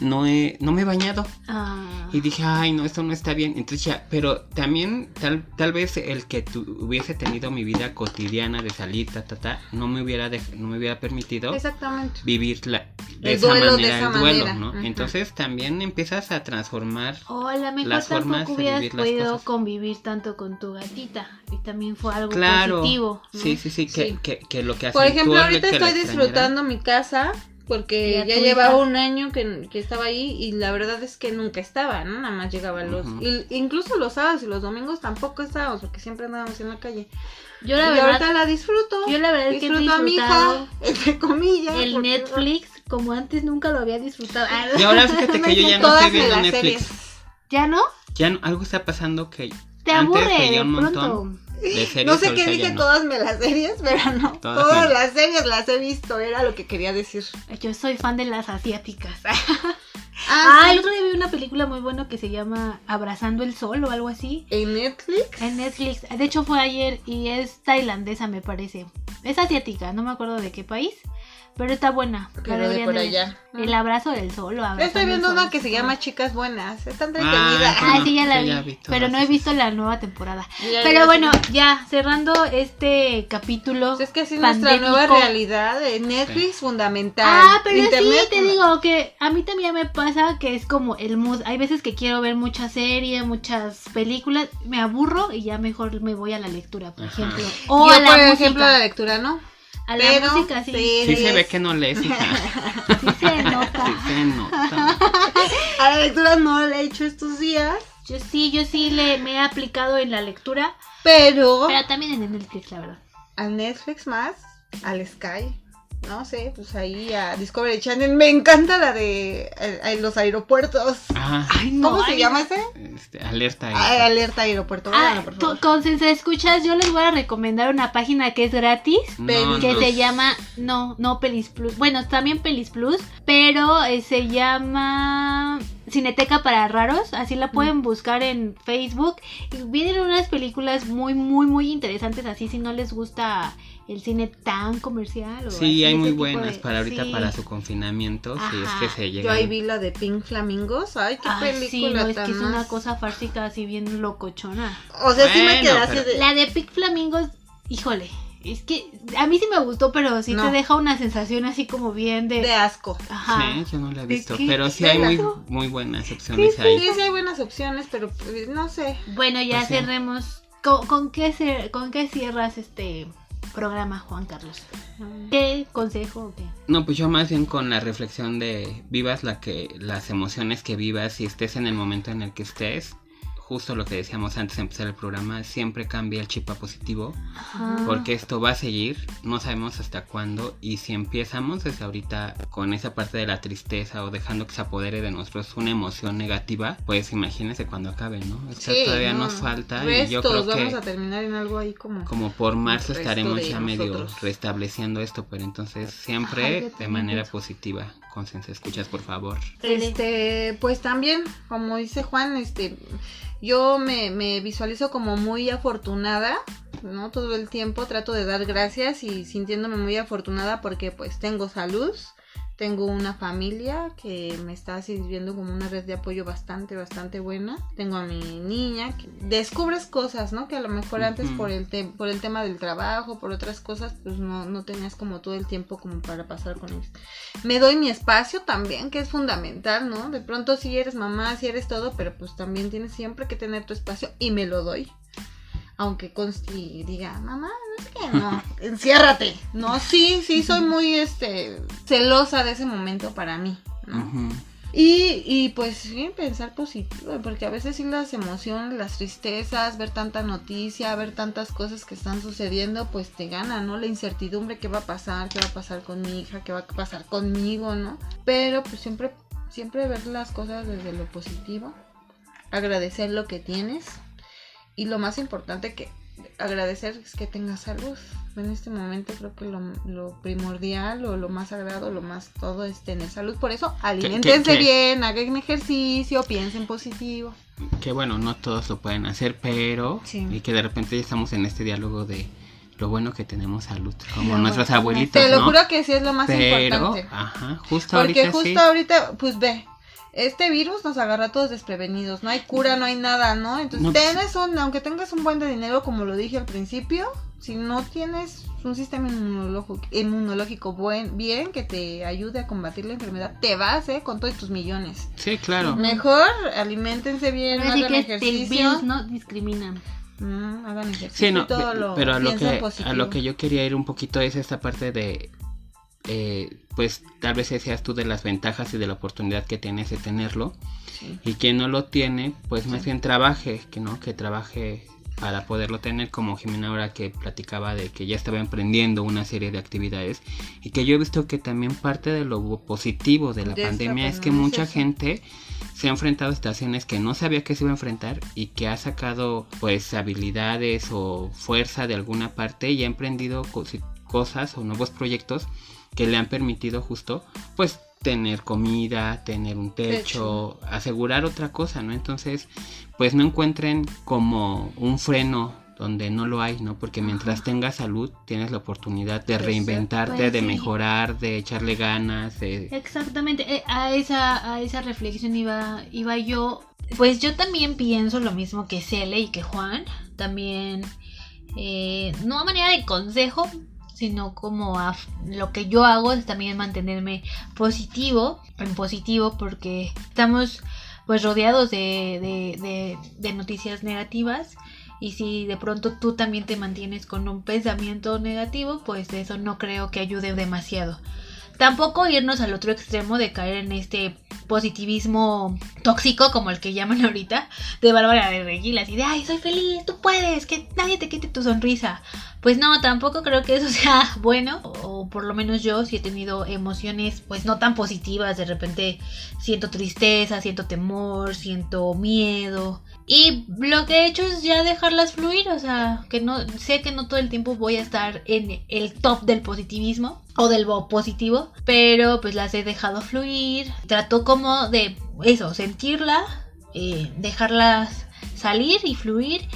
Speaker 2: no he, no me he bañado.
Speaker 1: Ah.
Speaker 2: Y dije, ay, no, esto no está bien. Entonces ya, pero también tal, tal vez el que tu- hubiese tenido mi vida cotidiana de salir, ta, ta, ta, no me hubiera, dej- no me hubiera permitido
Speaker 3: Exactamente.
Speaker 2: vivir la, de
Speaker 3: El
Speaker 2: esa
Speaker 3: duelo de
Speaker 2: manera
Speaker 3: esa
Speaker 2: el duelo,
Speaker 3: manera.
Speaker 2: ¿no? Entonces también empiezas a transformar.
Speaker 1: O a lo mejor
Speaker 2: las formas
Speaker 1: tampoco
Speaker 2: de
Speaker 1: hubieras
Speaker 2: vivir las
Speaker 1: podido
Speaker 2: cosas.
Speaker 1: convivir tanto con tu gatita. Y también fue algo
Speaker 2: Claro.
Speaker 1: positivo. ¿no?
Speaker 2: Sí, sí, sí, que,
Speaker 3: Sí.
Speaker 2: Que, que lo que
Speaker 3: Por ejemplo, ahorita
Speaker 2: que la
Speaker 3: estoy disfrutando mi casa porque
Speaker 1: ¿Y a
Speaker 3: ya llevaba
Speaker 1: hija?
Speaker 3: un año que, que estaba ahí y la verdad es que nunca estaba, ¿no? Nada más llegaban los... Y- incluso los sábados y los domingos tampoco estábamos porque siempre andábamos en la calle.
Speaker 1: Yo la
Speaker 3: y
Speaker 1: verdad,
Speaker 3: ahorita la disfruto.
Speaker 1: yo la verdad es que
Speaker 3: disfruto a mi hija, entre comillas.
Speaker 1: el
Speaker 3: porque-
Speaker 1: Netflix como antes nunca lo había disfrutado.
Speaker 2: Y ahora fíjate que yo ya no estoy viendo
Speaker 3: las
Speaker 2: Netflix.
Speaker 3: series.
Speaker 1: ¿Ya no?
Speaker 2: Ya no- algo está pasando que
Speaker 1: Te
Speaker 2: antes
Speaker 1: aburre
Speaker 2: veía
Speaker 1: de
Speaker 2: un montón
Speaker 1: pronto.
Speaker 2: De series.
Speaker 3: No sé qué dije
Speaker 2: no.
Speaker 3: todas me las series, pero no.
Speaker 2: Todas
Speaker 3: las series las he visto, era lo que quería decir.
Speaker 1: Yo soy fan de las asiáticas.
Speaker 3: Ah,
Speaker 1: Ah,
Speaker 3: sí.
Speaker 1: el otro día vi una película muy buena que se llama Abrazando el Sol o algo así.
Speaker 3: En Netflix.
Speaker 1: En Netflix. De hecho fue ayer y es tailandesa me parece. Es asiática, no me acuerdo de qué país. Pero está buena.
Speaker 3: Pero de por
Speaker 1: de
Speaker 3: allá.
Speaker 1: El abrazo del sol.
Speaker 3: Estoy viendo una que se llama Chicas Buenas. Está
Speaker 2: Ah,
Speaker 3: entretenida.
Speaker 1: Ah, sí, ya la vi.
Speaker 2: ya vi todas
Speaker 1: pero no he visto la nueva temporada.
Speaker 3: Ya
Speaker 1: Pero bueno, ya, cerrando este capítulo.
Speaker 3: Pues es que así es nuestra nueva realidad. Netflix fundamental.
Speaker 1: Ah, pero
Speaker 3: Internet,
Speaker 1: sí, te
Speaker 3: no.
Speaker 1: digo que a mí también me pasa que es como el mood. Hay veces que quiero ver mucha serie, muchas películas, me aburro y ya mejor me voy a la lectura, por
Speaker 2: Ajá.
Speaker 1: ejemplo. O
Speaker 3: Yo,
Speaker 1: a la
Speaker 3: por
Speaker 1: música.
Speaker 3: ejemplo, la lectura, ¿no?
Speaker 1: A la
Speaker 3: Pero,
Speaker 1: música sí.
Speaker 3: sí.
Speaker 2: Sí se ve que no lees, hija.
Speaker 1: Sí se nota.
Speaker 2: Sí se nota.
Speaker 3: A la lectura no la he hecho estos días,
Speaker 1: Yo sí, yo sí le me he aplicado en la lectura,
Speaker 3: pero
Speaker 1: pero también en el Netflix, la verdad.
Speaker 3: al Netflix más, al Sky, no sé, pues ahí a Discovery Channel. Me encanta la de eh, los aeropuertos.
Speaker 2: Ah,
Speaker 1: Ay,
Speaker 3: ¿Cómo se llama ese?
Speaker 2: este, alerta.
Speaker 3: Ah, alerta aeropuerto.
Speaker 1: Ah,
Speaker 3: favor.
Speaker 1: con si se escuchas, yo les voy a recomendar una página que es gratis.
Speaker 2: No,
Speaker 1: que
Speaker 2: no.
Speaker 1: se llama no no Pelis Plus bueno también Pelis Plus pero eh, se llama Cineteca para raros así la
Speaker 2: Mm.
Speaker 1: pueden buscar en Facebook y vienen unas películas muy muy muy interesantes así si no les gusta el cine tan comercial o así,
Speaker 2: Sí, hay muy buenas
Speaker 1: de-
Speaker 2: para ahorita
Speaker 1: sí.
Speaker 2: para su confinamiento, si es
Speaker 1: Ajá.
Speaker 2: que se llega.
Speaker 3: Yo ahí vi la de Pink Flamingos. Ay, qué película
Speaker 1: sí, no, es
Speaker 3: tan
Speaker 1: que es una cosa fársica así bien locochona.
Speaker 3: O sea, sí me quedé así
Speaker 2: pero-
Speaker 3: de...
Speaker 1: La de Pic Flamingos, híjole, es que a mí sí me gustó, pero sí
Speaker 3: No.
Speaker 1: te deja una sensación así como bien de...
Speaker 3: de asco.
Speaker 1: Ajá.
Speaker 2: Sí, yo no la he
Speaker 1: ¿De
Speaker 2: visto, pero sí hay muy, buenas opciones
Speaker 1: Sí,
Speaker 2: ahí.
Speaker 3: Sí, sí hay buenas opciones, pero pues, no sé.
Speaker 1: Bueno, ya
Speaker 2: Pues sí.
Speaker 1: cerremos. ¿Con, con qué cer- ¿Con qué cierras este programa, Juan Carlos? ¿Qué consejo o qué?
Speaker 2: No, pues yo más bien con la reflexión de vivas la que las emociones que vivas y estés en el momento en el que estés. Justo lo que decíamos antes de empezar el programa, siempre cambia el chip a positivo,
Speaker 1: Ajá.
Speaker 2: porque esto va a seguir, no sabemos hasta cuándo, y si empezamos desde ahorita con esa parte de la tristeza o dejando que se apodere de nosotros una emoción negativa, pues imagínense cuando acabe, ¿no? O sea,
Speaker 3: Sí,
Speaker 2: todavía
Speaker 3: no.
Speaker 2: nos falta y yo creo
Speaker 3: vamos
Speaker 2: que
Speaker 3: a terminar en algo ahí como...
Speaker 2: como por marzo estaremos ya medio restableciendo esto, pero entonces siempre de manera positiva. Conciencia, escuchas por favor.
Speaker 3: Este, pues también, como dice Juan, este, yo me, me visualizo como muy afortunada, ¿no? Todo el tiempo trato de dar gracias y sintiéndome muy afortunada porque pues tengo salud, tengo una familia que me está sirviendo como una red de apoyo bastante, bastante buena. Tengo a mi niña, que descubres cosas, ¿no? Que a lo mejor antes por el, te- por el tema del trabajo, por otras cosas, pues no, no tenías como todo el tiempo como para pasar con ellos me doy mi espacio también, que es fundamental, ¿no? De pronto si eres mamá, si eres todo, pero pues también tienes siempre que tener tu espacio y me lo doy. Aunque conste y diga, mamá, no es que no, enciérrate. No, sí, sí, soy muy, este, celosa de ese momento para mí, ¿no? Y, y pues sí, pensar positivo, porque a veces sí las emociones, las tristezas, ver tanta noticia, ver tantas cosas que están sucediendo, pues te gana, ¿no? La incertidumbre, qué va a pasar, qué va a pasar con mi hija, qué va a pasar conmigo, ¿no? Pero pues siempre, siempre ver las cosas desde lo positivo, agradecer lo que tienes y lo más importante que agradecer es que tengas salud. En este momento creo que lo, lo primordial o lo más sagrado, lo más todo es tener salud. Por eso, alimentense bien, hagan ejercicio, piensen positivo.
Speaker 2: Que bueno, no todos lo pueden hacer, pero
Speaker 3: Sí.
Speaker 2: y que de repente ya estamos en este diálogo de lo bueno que tenemos salud, como
Speaker 1: Lo
Speaker 2: nuestros abuelitos,
Speaker 3: Te lo
Speaker 2: ¿no?
Speaker 3: juro que sí es lo más
Speaker 2: pero,
Speaker 3: importante.
Speaker 2: ajá, justo
Speaker 3: Porque
Speaker 2: ahorita
Speaker 3: justo
Speaker 2: sí.
Speaker 3: ahorita, pues ve, este virus nos agarra a todos desprevenidos, no hay cura, no hay nada, ¿no? Entonces,
Speaker 2: No, pues-
Speaker 3: tienes un, aunque tengas un buen de dinero, como lo dije al principio, si no tienes un sistema inmunológico, inmunológico buen, bien que te ayude a combatir la enfermedad, te vas, ¿eh? Con todos tus millones.
Speaker 2: Sí, claro.
Speaker 3: Mejor alimentense bien,
Speaker 1: Así
Speaker 3: hagan
Speaker 1: que el
Speaker 3: ejercicio.
Speaker 1: virus no discrimina.
Speaker 3: Mm, hagan ejercicio.
Speaker 2: Sí, no,
Speaker 3: y todo
Speaker 2: pe-
Speaker 3: lo,
Speaker 2: pero a lo,
Speaker 3: piensen
Speaker 2: que, a lo que yo quería ir un poquito es esta parte de, eh, pues tal vez decías tú de las ventajas y de la oportunidad que tienes de tenerlo.
Speaker 3: Sí.
Speaker 2: Y quien no lo tiene, pues más
Speaker 3: Sí.
Speaker 2: bien trabaje, que no, que trabaje para poderlo tener, como Jimena ahora que platicaba de que ya estaba emprendiendo una serie de actividades y que yo he visto que también parte de lo positivo de la
Speaker 3: De
Speaker 2: pandemia es que
Speaker 3: es
Speaker 2: mucha gente se ha enfrentado a situaciones que no sabía que se iba a enfrentar y que ha sacado pues habilidades o fuerza de alguna parte y ha emprendido cosas o nuevos proyectos que le han permitido justo pues tener comida, tener un techo, asegurar otra cosa, ¿no? Entonces, pues no encuentren como un freno donde no lo hay, ¿no? Porque mientras tengas salud, tienes la oportunidad de reinventarte,
Speaker 1: pues,
Speaker 2: de
Speaker 1: sí.
Speaker 2: mejorar, de echarle ganas, de...
Speaker 1: Exactamente, eh, a esa, a esa reflexión iba, iba yo. Pues yo también pienso lo mismo que Cele y que Juan. También, eh, no a manera de consejo, sino como lo que yo hago es también mantenerme positivo, en positivo, porque estamos pues rodeados de, de, de- de noticias negativas Y si de pronto tú también te mantienes con un pensamiento negativo, pues eso no creo que ayude demasiado. Tampoco irnos al otro extremo de caer en este positivismo tóxico, como el que llaman ahorita, de Bárbara de Regil, así de, ay, soy feliz, tú puedes, que nadie te quite tu sonrisa. Pues no, tampoco creo que eso sea bueno, o por lo menos yo sí he tenido emociones pues no tan positivas, de repente siento tristeza, siento temor, siento miedo. Y lo que he hecho es ya dejarlas fluir, o sea, que no sé que no todo el tiempo voy a estar en el top del positivismo o del positivo, pero pues las he dejado fluir. Trato como de eso, sentirla, eh, dejarlas salir y fluir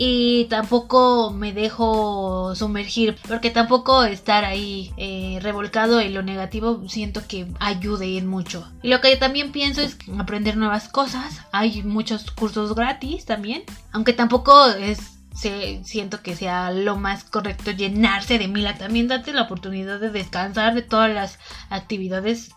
Speaker 1: y tampoco me dejo sumergir porque tampoco estar ahí eh, revolcado en lo negativo siento que ayude en mucho. Y lo que también pienso es aprender nuevas cosas. Hay muchos cursos gratis también aunque tampoco es siento que sea lo más correcto llenarse de mil. También date la oportunidad de descansar de todas las actividades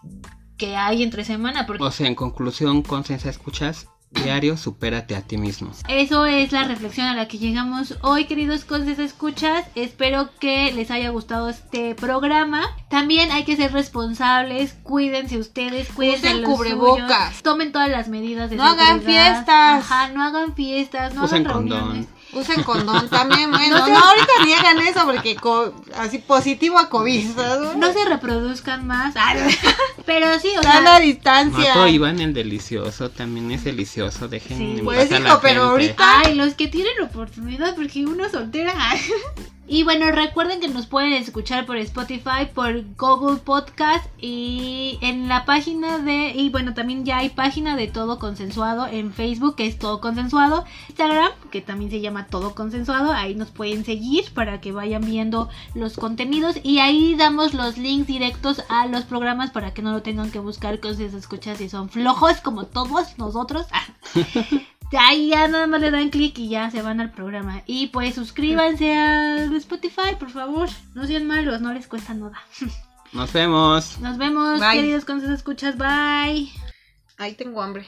Speaker 1: que hay entre semana
Speaker 2: o sea en conclusión conciencia escuchas Diario, supérate a ti mismo.
Speaker 1: Eso es la reflexión a la que llegamos hoy, queridos conces escuchas. Espero que les haya gustado este programa. También hay que ser responsables, cuídense ustedes, cuídense Usen los cubrebocas. Tomen todas las medidas de
Speaker 3: no hagan fiestas.
Speaker 1: Ajá, no hagan fiestas, no hagan reuniones.
Speaker 3: Usen condón también, bueno. No, ahorita niegan eso porque así positivo a COVID.
Speaker 1: No se reproduzcan más. pero sí, o
Speaker 3: sea. a distancia.
Speaker 2: No prohíban el delicioso, también es delicioso. Dejen sí.
Speaker 3: Pues hijo, pero ahorita.
Speaker 1: Ay, los que tienen oportunidad, porque uno soltera. Y bueno, recuerden que nos pueden escuchar por Spotify, por Google Podcast y en la página de... Y bueno, también ya hay página de Todo Consensuado en Facebook, que es Todo Consensuado. Instagram, que también se llama Todo Consensuado. Ahí nos pueden seguir para que vayan viendo los contenidos. Y ahí damos los links directos a los programas para que no lo tengan que buscar con sus escuchas y son flojos como todos nosotros. Ahí ya nada más le dan clic y ya se van al programa. Y pues suscríbanse a Spotify, por favor. No sean malos, no les cuesta nada.
Speaker 2: Nos vemos.
Speaker 1: Nos vemos, queridos con sus escuchas. Bye.
Speaker 3: Ahí tengo hambre.